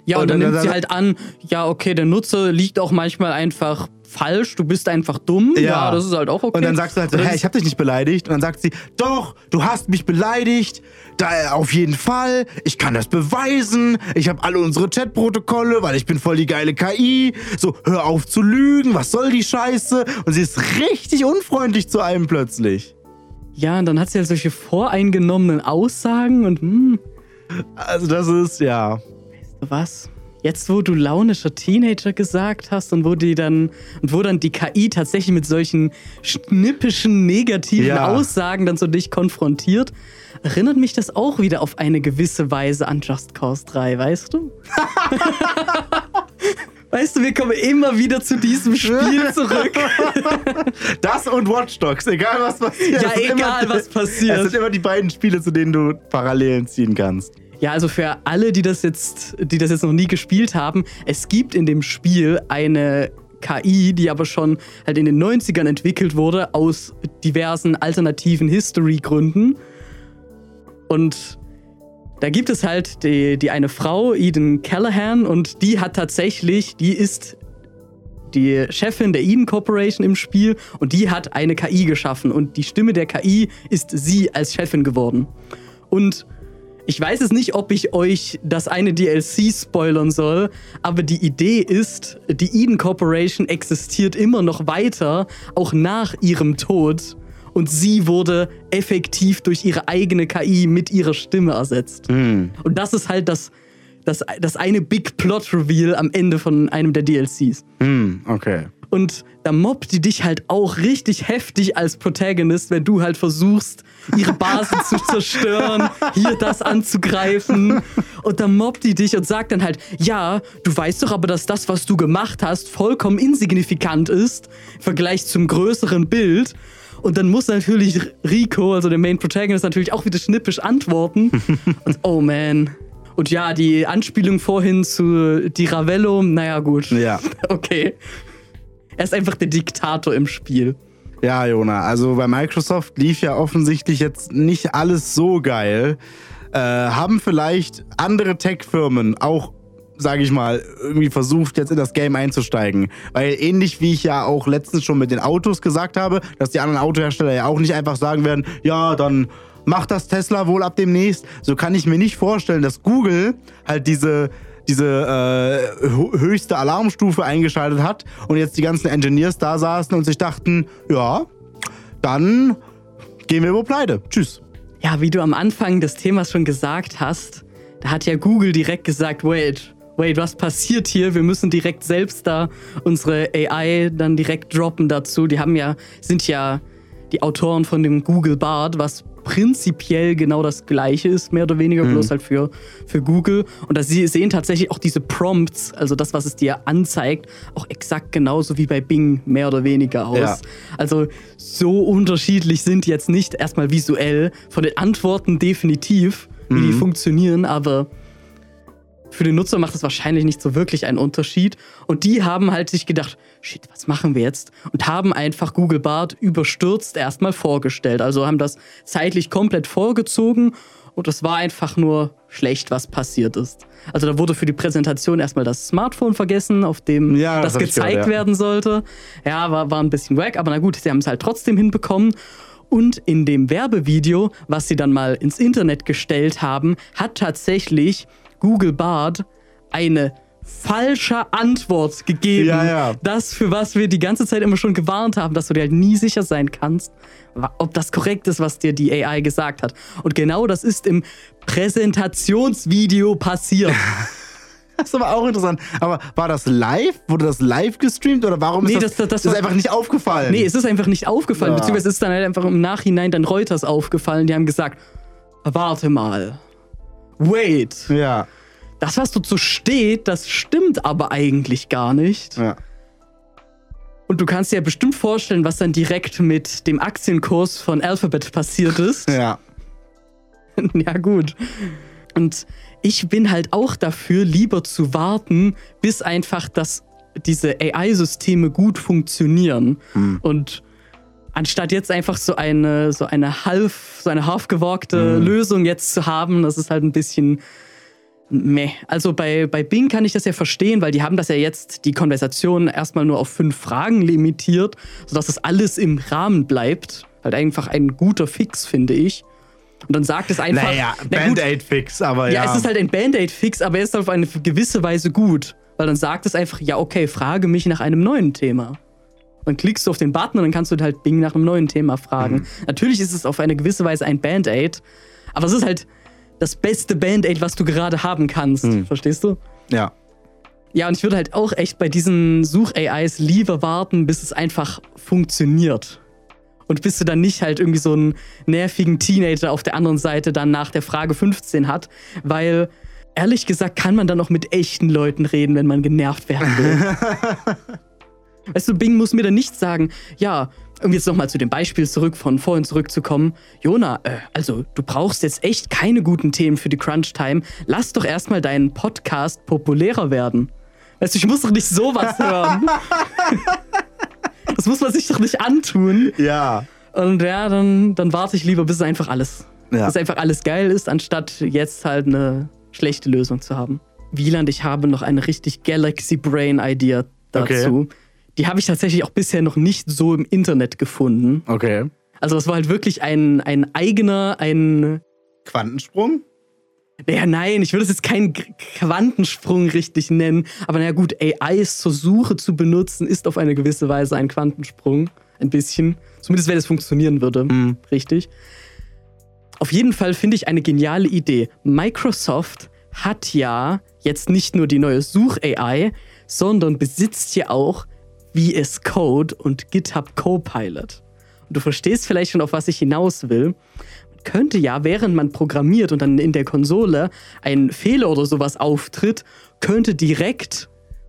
Ja, und, Und dann, dann- nimmt sie halt an, ja, okay, der Nutzer liegt auch manchmal einfach falsch, du bist einfach dumm. Ja, das ist halt auch okay. Und dann sagst du halt so, hä, ich habe dich nicht beleidigt. Und dann sagt sie, doch, du hast mich beleidigt. Da, auf jeden Fall. Ich kann das beweisen. Ich habe alle unsere Chatprotokolle, weil ich bin voll die geile KI. So, hör auf zu lügen. Was soll die Scheiße? Und sie ist richtig unfreundlich zu einem plötzlich. Ja, und dann hat sie halt solche voreingenommenen Aussagen und hm, Also das ist, ja. was? Jetzt, wo du launischer Teenager gesagt hast und wo die dann und wo dann die KI tatsächlich mit solchen schnippischen negativen Ja. Aussagen dann so dich konfrontiert, erinnert mich das auch wieder auf eine gewisse Weise an Just Cause 3, weißt du? weißt du, wir kommen immer wieder zu diesem Spiel zurück. Das und Watch Dogs, egal was passiert. Ja, egal, was passiert. Es sind immer die beiden Spiele, zu denen du Parallelen ziehen kannst. Ja, also für alle, die das jetzt, die das jetzt noch nie gespielt haben, es gibt in dem Spiel eine KI, die aber schon halt in den 90ern entwickelt wurde aus diversen alternativen History-Gründen. Und da gibt es halt die, die eine Frau, Eden Callahan, und die hat tatsächlich, die ist die Chefin der Eden Corporation im Spiel und die hat eine KI geschaffen und die Stimme der KI ist sie als Chefin geworden. Und ich weiß es nicht, ob ich euch das eine DLC spoilern soll, aber die Idee ist, die Eden Corporation existiert immer noch weiter, auch nach ihrem Tod. Und sie wurde effektiv durch ihre eigene KI mit ihrer Stimme ersetzt. Und das ist halt das, das, das eine Big Plot Reveal am Ende von einem der DLCs. Hm, okay. Und da mobbt die dich halt auch richtig heftig als Protagonist, wenn du halt versuchst, ihre Basis zu zerstören, hier das anzugreifen. Und dann mobbt die dich und sagt dann halt, ja, du weißt doch aber, dass das, was du gemacht hast, vollkommen insignifikant ist im Vergleich zum größeren Bild. Und dann muss natürlich Rico, also der Main Protagonist, natürlich auch wieder schnippisch antworten. Und oh man. Und ja, die Anspielung vorhin zu Di Ravello, naja, gut. Ja. Okay. Er ist einfach der Diktator im Spiel. Ja, Jona, also bei Microsoft lief ja offensichtlich jetzt nicht alles so geil. Äh, haben vielleicht andere Tech-Firmen auch, sage ich mal, irgendwie versucht, jetzt in das Game einzusteigen. Weil ähnlich wie ich ja auch letztens schon mit den Autos gesagt habe, dass die anderen Autohersteller ja auch nicht einfach sagen werden, ja, dann macht das Tesla wohl ab demnächst. So kann ich mir nicht vorstellen, dass Google halt diese diese äh, hö- höchste Alarmstufe eingeschaltet hat und jetzt die ganzen Engineers da saßen und sich dachten, ja, dann gehen wir über Pleite. Tschüss. Ja, wie du am Anfang des Themas schon gesagt hast, da hat ja Google direkt gesagt, wait, wait, was passiert hier? Wir müssen direkt selbst da unsere AI dann direkt droppen dazu. Die haben ja, sind ja die Autoren von dem Google Bard, was prinzipiell genau das gleiche ist, mehr oder weniger, bloß halt für, für Google. Und da sie sehen tatsächlich auch diese Prompts, also das, was es dir anzeigt, auch exakt genauso wie bei Bing mehr oder weniger aus. Ja. Also so unterschiedlich sind jetzt nicht erstmal visuell, von den Antworten definitiv, wie die funktionieren, aber für den Nutzer macht es wahrscheinlich nicht so wirklich einen Unterschied. Und die haben halt sich gedacht, shit, was machen wir jetzt? Und haben einfach Google Bart überstürzt erstmal vorgestellt. Also haben das zeitlich komplett vorgezogen und es war einfach nur schlecht, was passiert ist. Also da wurde für die Präsentation erstmal das Smartphone vergessen, auf dem Ja, das das, gezeigt gehört, ja. werden sollte. Ja, war, war ein bisschen wack, aber na gut, sie haben es halt trotzdem hinbekommen. Und in dem Werbevideo, was sie dann mal ins Internet gestellt haben, hat tatsächlich Google Bard eine falsche Antwort gegeben. Ja, ja. Das, für was wir die ganze Zeit immer schon gewarnt haben, dass du dir halt nie sicher sein kannst, ob das korrekt ist, was dir die AI gesagt hat. Und genau das ist im Präsentationsvideo passiert. Das ist aber auch interessant. Aber war das live? Wurde das live gestreamt oder warum Nee, ist das, das- das- das ist einfach nicht aufgefallen? Nee, es ist einfach nicht aufgefallen, Ja. beziehungsweise ist dann halt einfach im Nachhinein dann Reuters aufgefallen. Die haben gesagt, warte mal. Wait. ja, Das, was dort so steht, das stimmt aber eigentlich gar nicht. ja. Und du kannst dir ja bestimmt vorstellen, was dann direkt mit dem Aktienkurs von Alphabet passiert ist. Ja. ja, gut. Und ich bin halt auch dafür, lieber zu warten, bis einfach das, diese AI-Systeme gut funktionieren. Und anstatt jetzt einfach so eine, so eine half, so eine half gewogte Lösung jetzt zu haben, das ist halt ein bisschen meh. Also bei, bei Bing kann ich das ja verstehen, weil die haben das ja jetzt, die Konversation erstmal nur auf fünf Fragen limitiert, sodass das alles im Rahmen bleibt. Halt einfach ein guter Fix, finde ich. Und dann sagt es einfach. Naja, na Band-Aid-Fix, aber ja. ja, es ist halt ein Band-Aid-Fix, aber er ist auf eine gewisse Weise gut. Weil dann sagt es einfach, ja, okay, frage mich nach einem neuen Thema. Dann klickst du auf den Button und dann kannst du halt Bing nach einem neuen Thema fragen. Mhm. Natürlich ist es auf eine gewisse Weise ein Band-Aid, aber es ist halt das beste Band-Aid, was du gerade haben kannst. Mhm. Verstehst du? ja. Ja, und ich würde halt auch echt bei diesen Such-AIs lieber warten, bis es einfach funktioniert. Und bis du dann nicht halt irgendwie so einen nervigen Teenager auf der anderen Seite dann nach der Frage 15 hat, weil ehrlich gesagt kann man dann auch mit echten Leuten reden, wenn man genervt werden will. weißt du, Bing muss mir dann nicht sagen, ja, um jetzt nochmal zu dem Beispiel zurück, von vorhin zurückzukommen. Jona, äh, also du brauchst jetzt echt keine guten Themen für die Crunch-Time. Lass doch erstmal deinen Podcast populärer werden. Weißt du, ich muss doch nicht sowas hören. das muss man sich doch nicht antun. Ja. Und ja, dann, dann warte ich lieber, bis einfach alles, Ja. bis einfach alles geil ist, anstatt jetzt halt eine schlechte Lösung zu haben. Wieland, ich habe noch eine richtig Galaxy Brain Idea dazu. Die habe ich tatsächlich auch bisher noch nicht so im Internet gefunden. Okay. Also das war halt wirklich ein, ein eigener, ein Quantensprung? Naja, nein, ich würde es jetzt keinen Quantensprung richtig nennen. Aber naja, gut, AIs zur Suche zu benutzen, ist auf eine gewisse Weise ein Quantensprung. Ein bisschen. Zumindest, wenn es funktionieren würde. Richtig. Auf jeden Fall finde ich eine geniale Idee. Microsoft hat ja jetzt nicht nur die neue Such-AI, sondern besitzt ja auch VS Code und GitHub Copilot. Und du verstehst vielleicht schon, auf was ich hinaus will könnte ja, während man programmiert und dann in der Konsole ein Fehler oder sowas auftritt, könnte direkt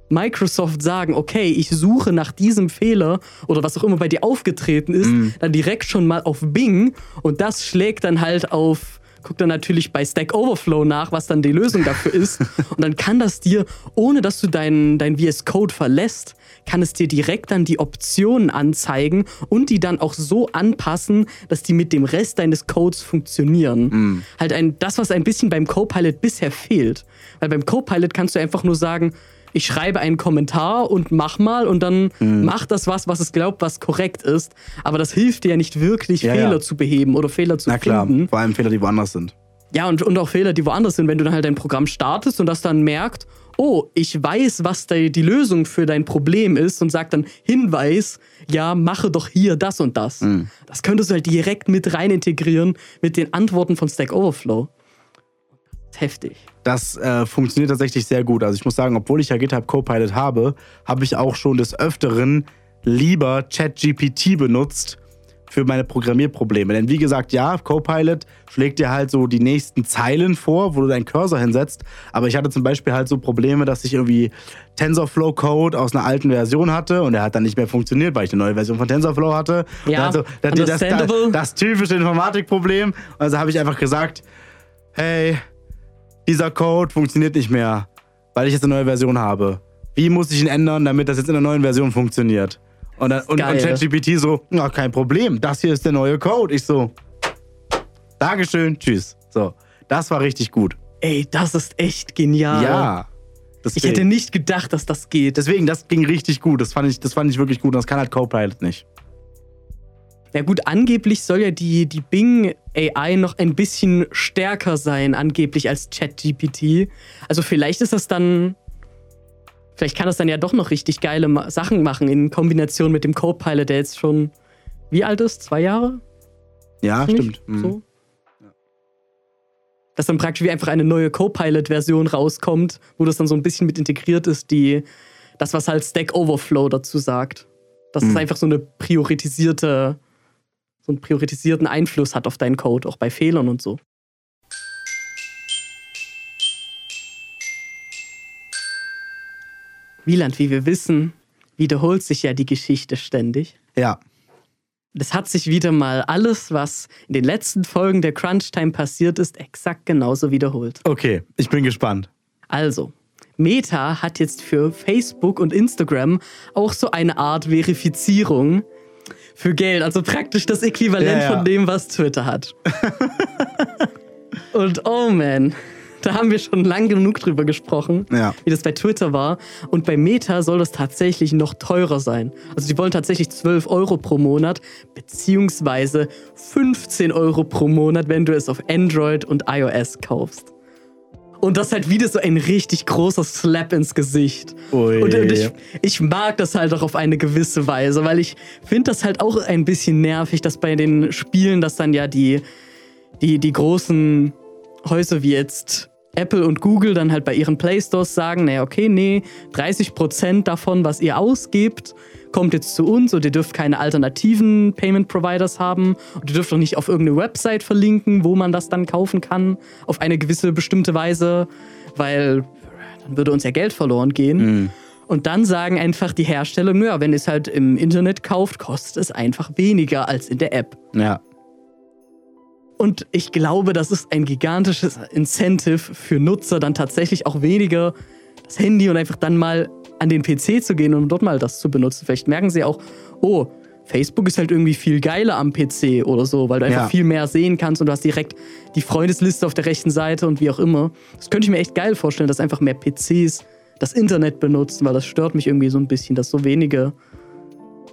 Microsoft sagen, okay, ich suche nach diesem Fehler oder was auch immer bei dir aufgetreten ist, dann direkt schon mal auf Bing und das schlägt dann halt auf guckt dann natürlich bei Stack Overflow nach, was dann die Lösung dafür ist. Und dann kann das dir, ohne dass du deinen dein VS Code verlässt, kann es dir direkt dann die Optionen anzeigen und die dann auch so anpassen, dass die mit dem Rest deines Codes funktionieren. Halt ein, das, was ein bisschen beim Copilot bisher fehlt. Weil beim Copilot kannst du einfach nur sagen, ich schreibe einen Kommentar und mach mal und dann macht das was, was es glaubt, was korrekt ist. Aber das hilft dir ja nicht wirklich, Ja, Fehler ja. zu beheben oder Fehler zu Na klar, finden. vor allem Fehler, die woanders sind. Ja, und, und auch Fehler, die woanders sind, wenn du dann halt dein Programm startest und das dann merkt, oh, ich weiß, was die, die Lösung für dein Problem ist und sagt dann Hinweis, ja, mache doch hier das und das. Das könntest du halt direkt mit rein integrieren mit den Antworten von Stack Overflow. Heftig. Das äh, funktioniert tatsächlich sehr gut. Also ich muss sagen, obwohl ich ja GitHub Copilot habe, habe ich auch schon des Öfteren lieber ChatGPT benutzt für meine Programmierprobleme. Denn wie gesagt, ja, Copilot schlägt dir halt so die nächsten Zeilen vor, wo du deinen Cursor hinsetzt. Aber ich hatte zum Beispiel halt so Probleme, dass ich irgendwie TensorFlow-Code aus einer alten Version hatte und der hat dann nicht mehr funktioniert, weil ich eine neue Version von TensorFlow hatte. Ja, also, das, das, das, das typische Informatikproblem. Also habe ich einfach gesagt, hey, dieser Code funktioniert nicht mehr, weil ich jetzt eine neue Version habe. Wie muss ich ihn ändern, damit das jetzt in der neuen Version funktioniert? Und, dann, und, und ChatGPT so, na, kein Problem, das hier ist der neue Code. Ich so, Dankeschön, tschüss. So, das war richtig gut. Ey, das ist echt genial. Ja. Ich Deswegen, hätte nicht gedacht, dass das geht. deswegen, das ging richtig gut. Das fand ich, das fand ich wirklich gut. Und das kann halt Copilot nicht. Ja gut, angeblich soll ja die, die Bing AI noch ein bisschen stärker sein, angeblich als ChatGPT. Also vielleicht ist das dann, vielleicht kann das dann ja doch noch richtig geile Ma Sachen machen in Kombination mit dem Copilot, der jetzt schon, wie alt ist? Zwei Jahre? Ja, stimmt. Mhm. So? Dass dann praktisch wie einfach eine neue Copilot-Version rauskommt, wo das dann so ein bisschen mit integriert ist, die, das, was halt Stack Overflow dazu sagt. Dass es Mhm. einfach so eine priorisierte, so einen priorisierten Einfluss hat auf deinen Code, auch bei Fehlern und so. Wieland, wie wir wissen, wiederholt sich ja die Geschichte ständig. Ja. Das hat sich wieder mal alles, was in den letzten Folgen der Crunch Time passiert ist, exakt genauso wiederholt. Okay, ich bin gespannt. Also, Meta hat jetzt für Facebook und Instagram auch so eine Art Verifizierung für Geld, also praktisch das Äquivalent Ja, ja. von dem, was Twitter hat. und oh man, da haben wir schon lang genug drüber gesprochen, Ja. wie das bei Twitter war. Und bei Meta soll das tatsächlich noch teurer sein. Also die wollen tatsächlich 12 Euro pro Monat, beziehungsweise 15 Euro pro Monat, wenn du es auf Android und iOS kaufst. Und das halt wieder so ein richtig großer Slap ins Gesicht. Ui. Und, und ich, ich mag das halt auch auf eine gewisse Weise, weil ich finde das halt auch ein bisschen nervig, dass bei den Spielen, dass dann ja die, die, die großen Häuser wie jetzt Apple und Google dann halt bei ihren Play Stores sagen, naja, okay, nee, 30% davon, was ihr ausgebt, kommt jetzt zu uns und ihr dürft keine alternativen Payment Providers haben und ihr dürft auch nicht auf irgendeine Website verlinken, wo man das dann kaufen kann, auf eine gewisse bestimmte Weise, weil dann würde uns ja Geld verloren gehen. Und dann sagen einfach die Hersteller, naja, wenn ihr es halt im Internet kauft, kostet es einfach weniger als in der App. Ja. Und ich glaube, das ist ein gigantisches Incentive für Nutzer, dann tatsächlich auch weniger das Handy und einfach dann mal an den PC zu gehen und dort mal das zu benutzen. Vielleicht merken sie auch, oh, Facebook ist halt irgendwie viel geiler am PC oder so, weil du einfach Ja. viel mehr sehen kannst und du hast direkt die Freundesliste auf der rechten Seite und wie auch immer. Das könnte ich mir echt geil vorstellen, dass einfach mehr PCs das Internet benutzen, weil das stört mich irgendwie so ein bisschen, dass so wenige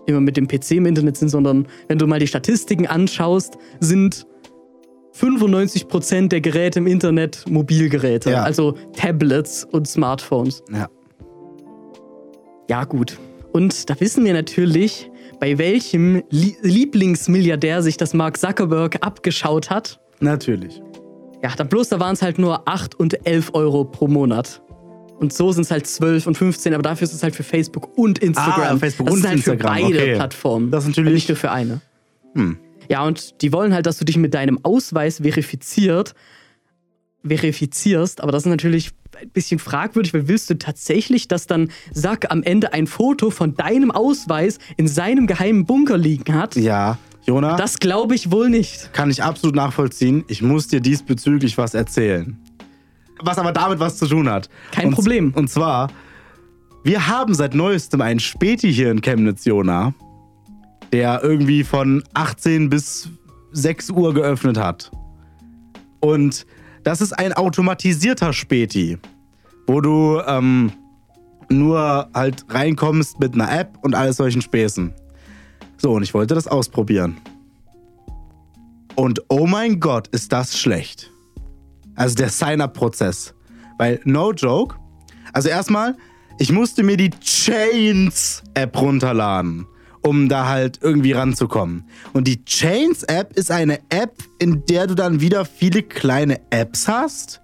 immer mit dem PC im Internet sind, sondern wenn du mal die Statistiken anschaust, sind 95% der Geräte im Internet Mobilgeräte, Ja. also Tablets und Smartphones. Ja. Ja, gut. Und da wissen wir natürlich, bei welchem Lie Lieblingsmilliardär sich das Mark Zuckerberg abgeschaut hat. Natürlich. Ja, da bloß, da waren es halt nur 8 und 11 Euro pro Monat. Und so sind es halt 12 und 15, aber dafür ist es halt für Facebook und Instagram. Ah, Facebook das und ist halt Instagram, für beide okay. Plattformen. Das ist natürlich- Nicht nur für eine. Hm. Ja, und die wollen halt, dass du dich mit deinem Ausweis verifiziert, verifizierst, aber das ist natürlich ein bisschen fragwürdig, weil willst du tatsächlich, dass dann Sack am Ende ein Foto von deinem Ausweis in seinem geheimen Bunker liegen hat? Ja. Jona, Das glaube ich wohl nicht. kann ich absolut nachvollziehen. Ich muss dir diesbezüglich was erzählen. Was aber damit was zu tun hat. Kein und, Problem. Und zwar, wir haben seit neuestem einen Späti hier in Chemnitz, Jona, der irgendwie von 18 bis 6 Uhr geöffnet hat. Und das ist ein automatisierter Späti, wo du ähm, nur halt reinkommst mit einer App und alles solchen Späßen. So, und ich wollte das ausprobieren. Und oh mein Gott, ist das schlecht. Also der Sign-up-Prozess. Weil, no joke, also erstmal, ich musste mir die Chains-App runterladen, um da halt irgendwie ranzukommen. Und die Chains-App ist eine App, in der du dann wieder viele kleine Apps hast.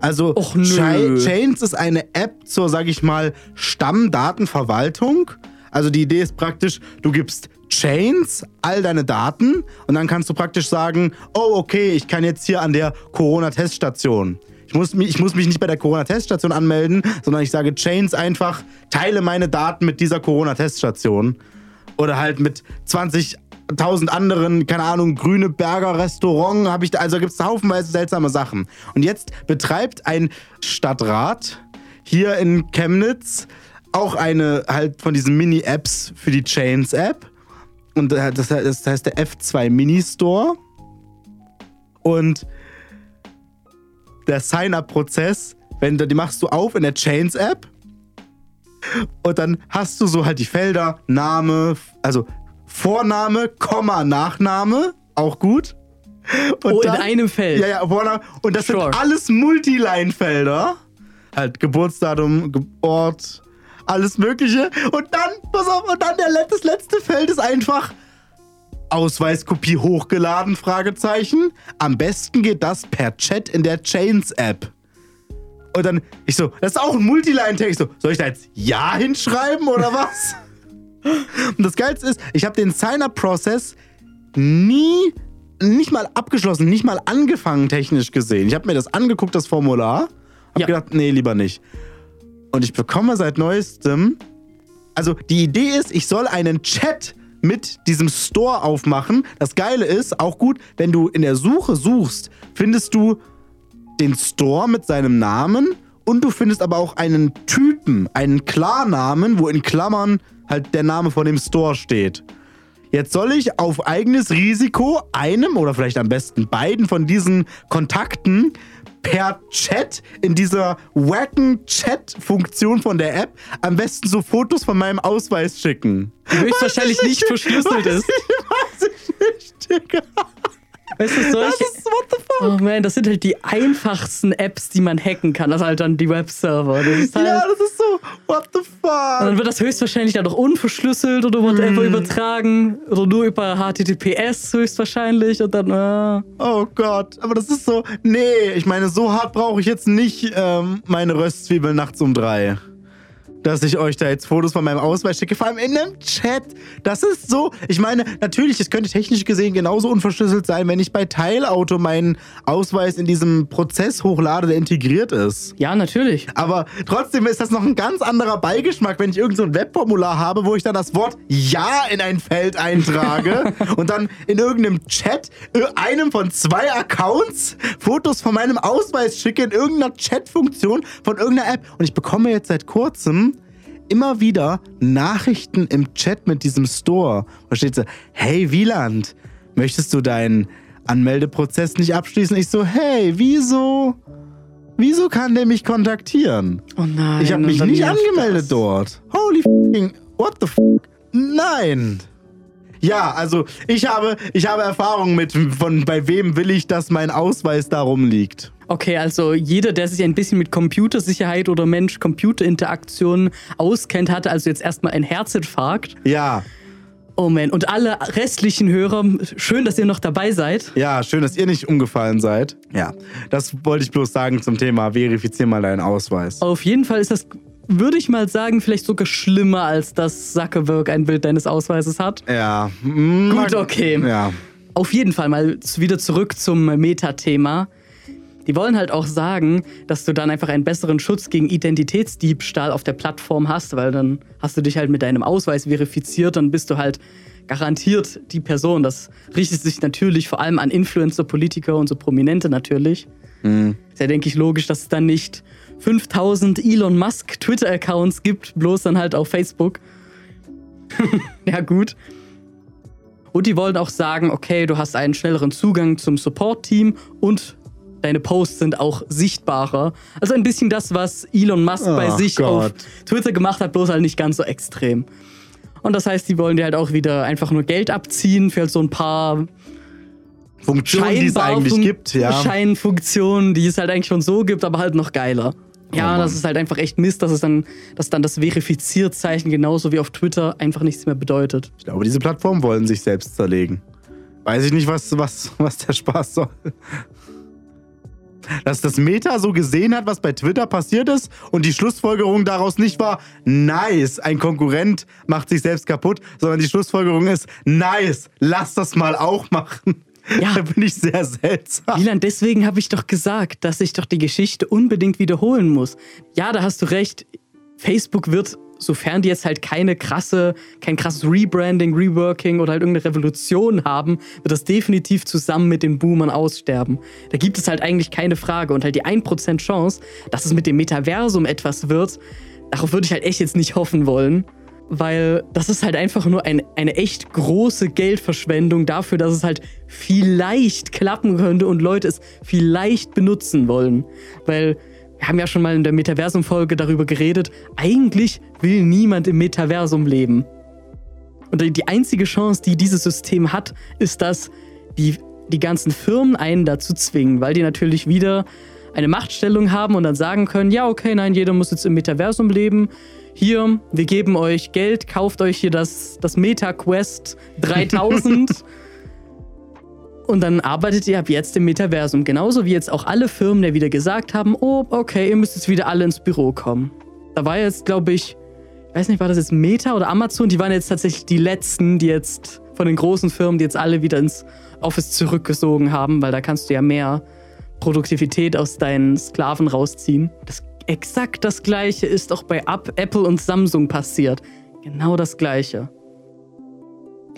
Also Och, Chains ist eine App zur, sag ich mal, Stammdatenverwaltung. Also die Idee ist praktisch, du gibst Chains all deine Daten und dann kannst du praktisch sagen, oh okay, ich kann jetzt hier an der Corona-Teststation. Ich muss, mich, ich muss mich nicht bei der Corona-Teststation anmelden, sondern ich sage Chains einfach, teile meine Daten mit dieser Corona-Teststation. Oder halt mit 20.000 anderen, keine Ahnung, grüne Berger Restaurant habe ich da, also gibt es haufenweise seltsame Sachen. Und jetzt betreibt ein Stadtrat hier in Chemnitz auch eine halt von diesen Mini-Apps für die Chains-App. Und das heißt der F2 Mini-Store. Und der Sign-up-Prozess, wenn du, die machst du auf in der Chains-App und dann hast du so halt die Felder, Name, also Vorname, Komma, Nachname, auch gut. Und Oh, in dann- einem Feld. Ja, ja, Vorname. Und das Sure. sind alles Multiline-Felder. Halt Geburtsdatum, Ge Ort, alles Mögliche. Und dann, pass auf, und dann der, das letzte Feld ist einfach Ausweiskopie hochgeladen? Fragezeichen. Am besten geht das per Chat in der Chains-App. Und dann, ich so, das ist auch ein Multiline-Text. So, soll ich da jetzt Ja hinschreiben oder was? Und das Geilste ist, ich habe den Sign-Up-Prozess nie, nicht mal abgeschlossen, nicht mal angefangen technisch gesehen. Ich habe mir das angeguckt, das Formular, habe Ja. gedacht, nee, lieber nicht. Und ich bekomme seit neuestem, also die Idee ist, ich soll einen Chat mit diesem Store aufmachen. Das Geile ist, auch gut, wenn du in der Suche suchst, findest du den Store mit seinem Namen und du findest aber auch einen Typen, einen Klarnamen, wo in Klammern halt der Name von dem Store steht. Jetzt soll ich auf eigenes Risiko einem oder vielleicht am besten beiden von diesen Kontakten per Chat in dieser wacken Chat-Funktion von der App am besten so Fotos von meinem Ausweis schicken. Die höchstwahrscheinlich nicht verschlüsselt ist. Ich, weiß ich nicht, Digga. Weißt du, Das solche. ist what the fuck. Oh man, das sind halt die einfachsten Apps, die man hacken kann. Das ist halt dann die Webserver. Das ist halt, Ja, das ist so, what the Und dann fuck. wird das höchstwahrscheinlich dann noch unverschlüsselt oder whatever übertragen. Oder nur über HTTPS höchstwahrscheinlich. Und dann, äh, Oh Gott, aber das ist so, nee, ich meine, so hart brauche ich jetzt nicht ähm, meine Röstzwiebeln nachts um drei. Dass ich euch da jetzt Fotos von meinem Ausweis schicke, vor allem in einem Chat. Das ist so, ich meine, natürlich, es könnte technisch gesehen genauso unverschlüsselt sein, wenn ich bei Teilauto meinen Ausweis in diesem Prozess hochlade, der integriert ist. ja, natürlich. Aber trotzdem ist das noch ein ganz anderer Beigeschmack, wenn ich irgend so ein Webformular habe, wo ich dann das Wort Ja in ein Feld eintrage und dann in irgendeinem Chat einem von zwei Accounts Fotos von meinem Ausweis schicke in irgendeiner Chatfunktion von irgendeiner App. Und ich bekomme jetzt seit kurzem immer wieder Nachrichten im Chat mit diesem Store. Da steht so, hey Wieland, möchtest du deinen Anmeldeprozess nicht abschließen? Ich so, hey, wieso? Wieso kann der mich kontaktieren? Oh nein. Ich habe mich nicht angemeldet das. dort. Holy fucking, what the fuck? Nein. Ja, also ich habe, ich habe Erfahrung mit, von bei wem will ich, dass mein Ausweis da rumliegt. Okay, also jeder, der sich ein bisschen mit Computersicherheit oder Mensch-Computer-Interaktion auskennt, hatte also jetzt erstmal einen Herzinfarkt. Ja, Oh man, und alle restlichen Hörer, schön, dass ihr noch dabei seid. ja, schön, dass ihr nicht umgefallen seid. Ja, das wollte ich bloß sagen zum Thema verifizier mal deinen Ausweis. Auf jeden Fall ist das, würde ich mal sagen, vielleicht sogar schlimmer, als dass Zuckerberg ein Bild deines Ausweises hat. Ja. mm, Gut, okay. Ja. Auf jeden Fall mal wieder zurück zum Metathema. Die wollen halt auch sagen, dass du dann einfach einen besseren Schutz gegen Identitätsdiebstahl auf der Plattform hast, weil dann hast du dich halt mit deinem Ausweis verifiziert, dann bist du halt garantiert die Person. Das richtet sich natürlich vor allem an Influencer, Politiker und so Prominente natürlich. Ist ja, denke ich, logisch, dass es dann nicht 5000 Elon Musk Twitter-Accounts gibt, bloß dann halt auf Facebook. ja, gut. Und die wollen auch sagen, okay, du hast einen schnelleren Zugang zum Support-Team und deine Posts sind auch sichtbarer. Also ein bisschen das, was Elon Musk bei Ach sich Gott. auf Twitter gemacht hat, bloß halt nicht ganz so extrem. Und das heißt, die wollen dir halt auch wieder einfach nur Geld abziehen für halt so ein paar Funktionen, die es eigentlich Fun- gibt, ja. Scheinfunktionen, die es halt eigentlich schon so gibt, aber halt noch geiler. Ja, Oh das ist halt einfach echt Mist, dass es dann, dass dann das Verifizierzeichen genauso wie auf Twitter einfach nichts mehr bedeutet. Ich glaube, diese Plattformen wollen sich selbst zerlegen. Weiß ich nicht, was, was, was der Spaß soll. Dass das Meta so gesehen hat, was bei Twitter passiert ist und die Schlussfolgerung daraus nicht war, nice, ein Konkurrent macht sich selbst kaputt, sondern die Schlussfolgerung ist, nice, lass das mal auch machen. Ja. Da bin ich sehr seltsam. Wieland, deswegen habe ich doch gesagt, dass ich doch die Geschichte unbedingt wiederholen muss. Ja, da hast du recht. Facebook wird, sofern die jetzt halt keine krasse, kein krasses Rebranding, Reworking oder halt irgendeine Revolution haben, wird das definitiv zusammen mit den Boomern aussterben. Da gibt es halt eigentlich keine Frage. Und halt die 1% Chance, dass es mit dem Metaversum etwas wird, darauf würde ich halt echt jetzt nicht hoffen wollen. Weil das ist halt einfach nur ein, eine echt große Geldverschwendung dafür, dass es halt vielleicht klappen könnte und Leute es vielleicht benutzen wollen. Weil wir haben ja schon mal in der Metaversum-Folge darüber geredet, eigentlich will niemand im Metaversum leben. Und die einzige Chance, die dieses System hat, ist, dass die, die ganzen Firmen einen dazu zwingen, weil die natürlich wieder eine Machtstellung haben und dann sagen können, ja, okay, nein, jeder muss jetzt im Metaversum leben. Hier, wir geben euch Geld, kauft euch hier das, das MetaQuest 3000 Und dann arbeitet ihr ab jetzt im Metaversum. Genauso wie jetzt auch alle Firmen ja wieder gesagt haben, oh, okay, ihr müsst jetzt wieder alle ins Büro kommen. Da war jetzt, glaube ich, ich weiß nicht, war das jetzt Meta oder Amazon? Die waren jetzt tatsächlich die letzten, die jetzt von den großen Firmen, die jetzt alle wieder ins Office zurückgesogen haben, weil da kannst du ja mehr Produktivität aus deinen Sklaven rausziehen. Das exakt das gleiche ist auch bei Apple und Samsung passiert. Genau das gleiche.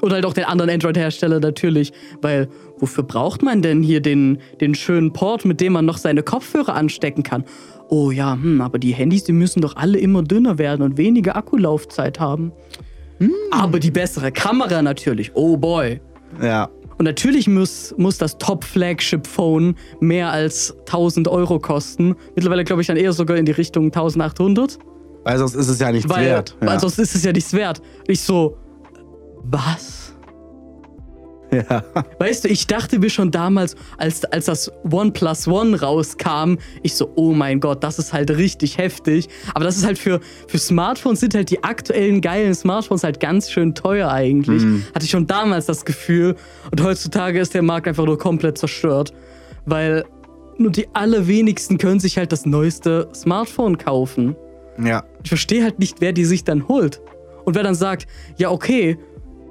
Oder halt auch den anderen Android-Hersteller natürlich, weil wofür braucht man denn hier den, den schönen Port, mit dem man noch seine Kopfhörer anstecken kann? Oh ja, hm, aber die Handys, die müssen doch alle immer dünner werden und weniger Akkulaufzeit haben. Hm. Aber die bessere Kamera natürlich, oh boy. Ja. Und natürlich muss, muss das Top-Flagship-Phone mehr als 1000 Euro kosten. Mittlerweile glaube ich dann eher sogar in die Richtung 1800. Weil sonst ist es ja nichts Weil, wert. Ja. weil sonst ist es ja nichts wert. Ich so, was? ja. Weißt du, ich dachte mir schon damals, als, als das OnePlus One rauskam, ich so, oh mein Gott, das ist halt richtig heftig. Aber das ist halt für, für Smartphones sind halt die aktuellen geilen Smartphones halt ganz schön teuer eigentlich. Mhm. Hatte ich schon damals das Gefühl. Und heutzutage ist der Markt einfach nur komplett zerstört. Weil nur die allerwenigsten können sich halt das neueste Smartphone kaufen. Ja. Ich verstehe halt nicht, wer die sich dann holt. Und wer dann sagt, ja, okay,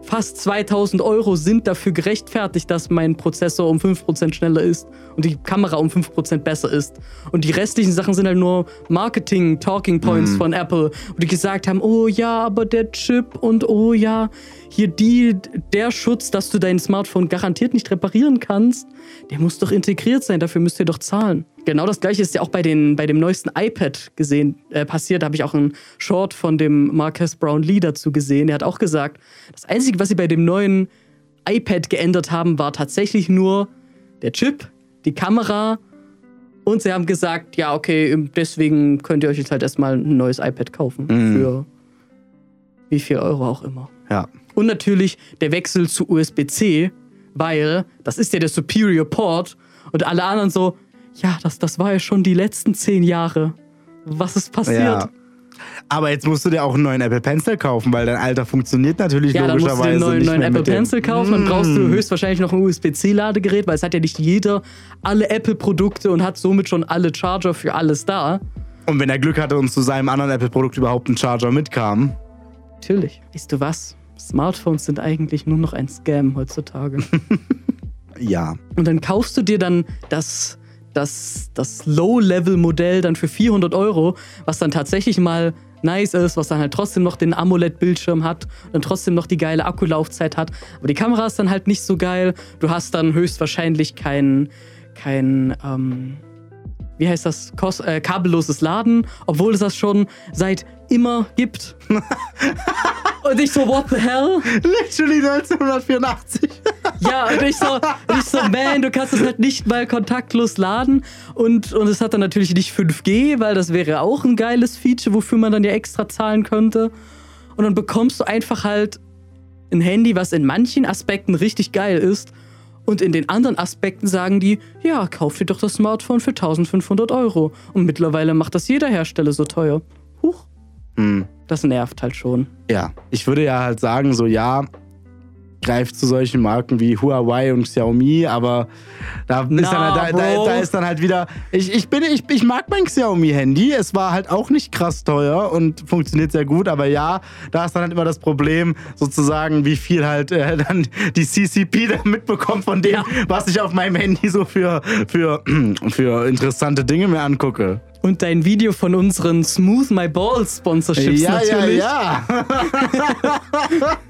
fast 2000 Euro sind dafür gerechtfertigt, dass mein Prozessor um 5% schneller ist und die Kamera um 5% besser ist. Und die restlichen Sachen sind halt nur Marketing, Talking Points von Apple, wo die gesagt haben, oh ja, aber der Chip und oh ja, hier die, der Schutz, dass du dein Smartphone garantiert nicht reparieren kannst, der muss doch integriert sein, dafür müsst ihr doch zahlen. Genau das gleiche ist ja auch bei, den, bei dem neuesten iPad gesehen, äh, passiert. Da habe ich auch einen Short von dem Marcus Brownlee dazu gesehen. Der hat auch gesagt, das Einzige, was sie bei dem neuen iPad geändert haben, war tatsächlich nur der Chip, die Kamera und sie haben gesagt, ja, okay, deswegen könnt ihr euch jetzt halt erstmal ein neues iPad kaufen. Für wie viel Euro auch immer. Ja. Und natürlich der Wechsel zu USB-C, weil das ist ja der Superior Port und alle anderen so, ja, das, das war ja schon die letzten zehn Jahre. Was ist passiert? Ja. Aber jetzt musst du dir auch einen neuen Apple Pencil kaufen, weil dein alter funktioniert natürlich Ja, dann musst du logischerweise den neuen, nicht neuen Apple. Pencil kaufen, dann brauchst du höchstwahrscheinlich noch ein USB-C-Ladegerät, weil es hat ja nicht jeder alle Apple-Produkte und hat somit schon alle Charger für alles da. Und wenn er Glück hatte und zu seinem anderen Apple-Produkt überhaupt ein Charger mitkam. Natürlich. Weißt du was? Smartphones sind eigentlich nur noch ein Scam heutzutage. Ja. Und dann kaufst du dir dann das, das, das Low-Level-Modell dann für 400 Euro, was dann tatsächlich mal nice ist, was dann halt trotzdem noch den AMOLED-Bildschirm hat und trotzdem noch die geile Akkulaufzeit hat. Aber die Kamera ist dann halt nicht so geil. Du hast dann höchstwahrscheinlich kein, kein ähm, wie heißt das, Kos äh, kabelloses Laden, obwohl es das schon seit immer gibt. und ich so, what the hell? Literally 1984. Ja, und ich so, und ich so, man, du kannst es halt nicht mal kontaktlos laden. Und, und es hat dann natürlich nicht 5G, weil das wäre auch ein geiles Feature, wofür man dann ja extra zahlen könnte. Und dann bekommst du einfach halt ein Handy, was in manchen Aspekten richtig geil ist. Und in den anderen Aspekten sagen die, ja, kauf dir doch das Smartphone für 1500 Euro. Und mittlerweile macht das jeder Hersteller so teuer. Hm. Das nervt halt schon. Ja. Ich würde ja halt sagen, so ja, greift zu solchen Marken wie Huawei und Xiaomi, aber da ist, Na, dann, halt- da, da, da ist dann halt wieder. Ich, ich, bin, ich, ich mag mein Xiaomi-Handy. Es war halt auch nicht krass teuer und funktioniert sehr gut, aber ja, da ist dann halt immer das Problem, sozusagen, wie viel halt äh, dann die CCP da mitbekommt von dem, Ja. was ich auf meinem Handy so für, für, für interessante Dinge mir angucke. Und dein Video von unseren Smooth My Balls Sponsorships ja, natürlich. ja, ja.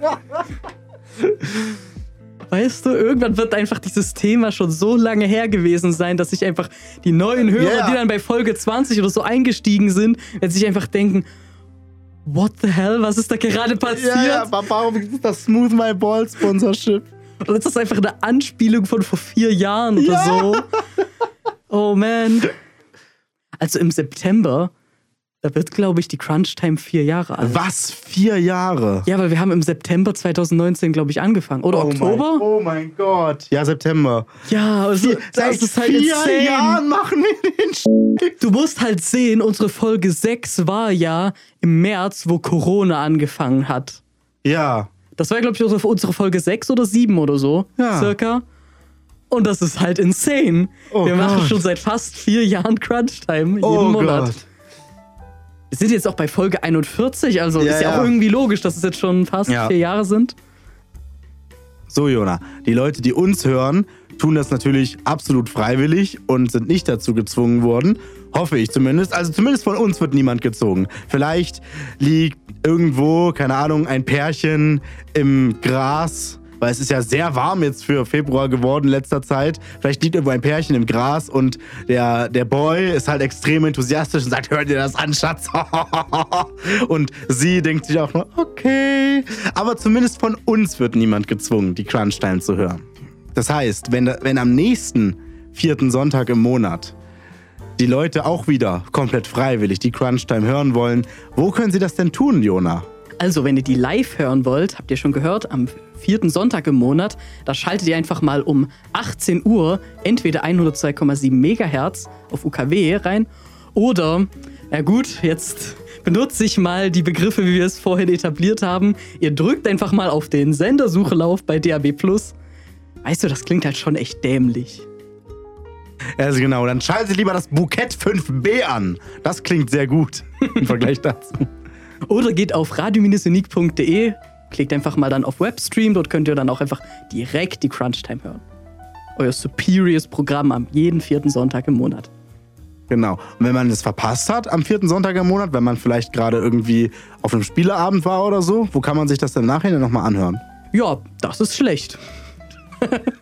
Weißt du, irgendwann wird einfach dieses Thema schon so lange her gewesen sein, dass sich einfach die neuen Hörer, ja. die dann bei Folge 20 oder so eingestiegen sind, werden sich einfach denken, what the hell, was ist da gerade passiert? Ja, ja, warum gibt es das Smooth My Ball Sponsorship? Oder ist das einfach eine Anspielung von vor vier Jahren oder Ja. so? Oh man. Also im September, da wird, glaube ich, die Crunch Time vier Jahre alt. Was? Vier Jahre? Ja, weil wir haben im September 2019, glaube ich, angefangen. Oder Oktober? Mein, oh mein Gott. Ja, September. Ja, also, Seit das ist halt vier insane. Jahren machen wir den Sch Du musst halt sehen, unsere Folge 6 war ja im März, wo Corona angefangen hat. Ja. Das war, glaube ich, unsere, Folge 6 oder 7 oder so, Ja. circa. Und das ist halt insane. Oh Wir machen Gott. schon seit fast vier Jahren Crunch-Time jeden Oh Monat. Gott. Wir sind jetzt auch bei Folge 41, also Ja, ist ja, ja. auch irgendwie logisch, dass es jetzt schon fast Ja. vier Jahre sind. So, Jona, die Leute, die uns hören, tun das natürlich absolut freiwillig und sind nicht dazu gezwungen worden. Hoffe ich zumindest. Also zumindest von uns wird niemand gezogen. Vielleicht liegt irgendwo, keine Ahnung, ein Pärchen im Gras. Weil es ist ja sehr warm jetzt für Februar geworden in letzter Zeit. Vielleicht liegt irgendwo ein Pärchen im Gras und der, der Boy ist halt extrem enthusiastisch und sagt, hör dir das an, Schatz. und sie denkt sich auch nur, okay. Aber zumindest von uns wird niemand gezwungen, die Crunch-Time zu hören. Das heißt, wenn, wenn am nächsten vierten Sonntag im Monat die Leute auch wieder komplett freiwillig die Crunch-Time hören wollen, wo können sie das denn tun, Jona? Also, wenn ihr die live hören wollt, habt ihr schon gehört, am vierten Sonntag im Monat, da schaltet ihr einfach mal um 18 Uhr entweder 102,7 Megahertz auf UKW rein oder, na gut, jetzt benutze ich mal die Begriffe, wie wir es vorhin etabliert haben. Ihr drückt einfach mal auf den Sendersuchelauf bei DAB+. Weißt du, das klingt halt schon echt dämlich. Also genau, dann schaltet lieber das Bukett 5b an. Das klingt sehr gut im Vergleich dazu. Oder geht auf radio-unique.de, klickt einfach mal dann auf Webstream, dort könnt ihr dann auch einfach direkt die Crunchtime hören. Euer superiores Programm am jeden vierten Sonntag im Monat. Genau. Und wenn man es verpasst hat am vierten Sonntag im Monat, wenn man vielleicht gerade irgendwie auf einem Spieleabend war oder so, wo kann man sich das dann nachher nochmal anhören? Ja, das ist schlecht.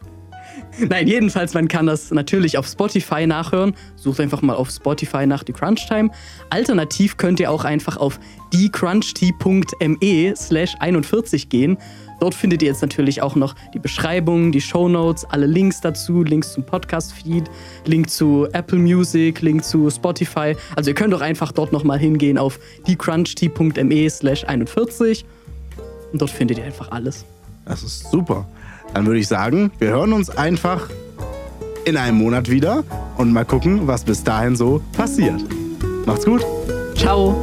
Nein, jedenfalls, man kann das natürlich auf Spotify nachhören. Sucht einfach mal auf Spotify nach die Crunchtime. Alternativ könnt ihr auch einfach auf diecrunchtea.me slash 41 gehen. Dort findet ihr jetzt natürlich auch noch die Beschreibung, die Shownotes, alle Links dazu, Links zum Podcast-Feed, Link zu Apple Music, Link zu Spotify. Also ihr könnt doch einfach dort nochmal hingehen auf diecrunchtea.me slash 41 und dort findet ihr einfach alles. Das ist super. Dann würde ich sagen, wir hören uns einfach in einem Monat wieder und mal gucken, was bis dahin so passiert. Macht's gut. Ciao!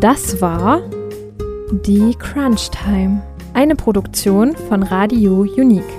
Das war die Crunch Time, eine Produktion von Radio Unique.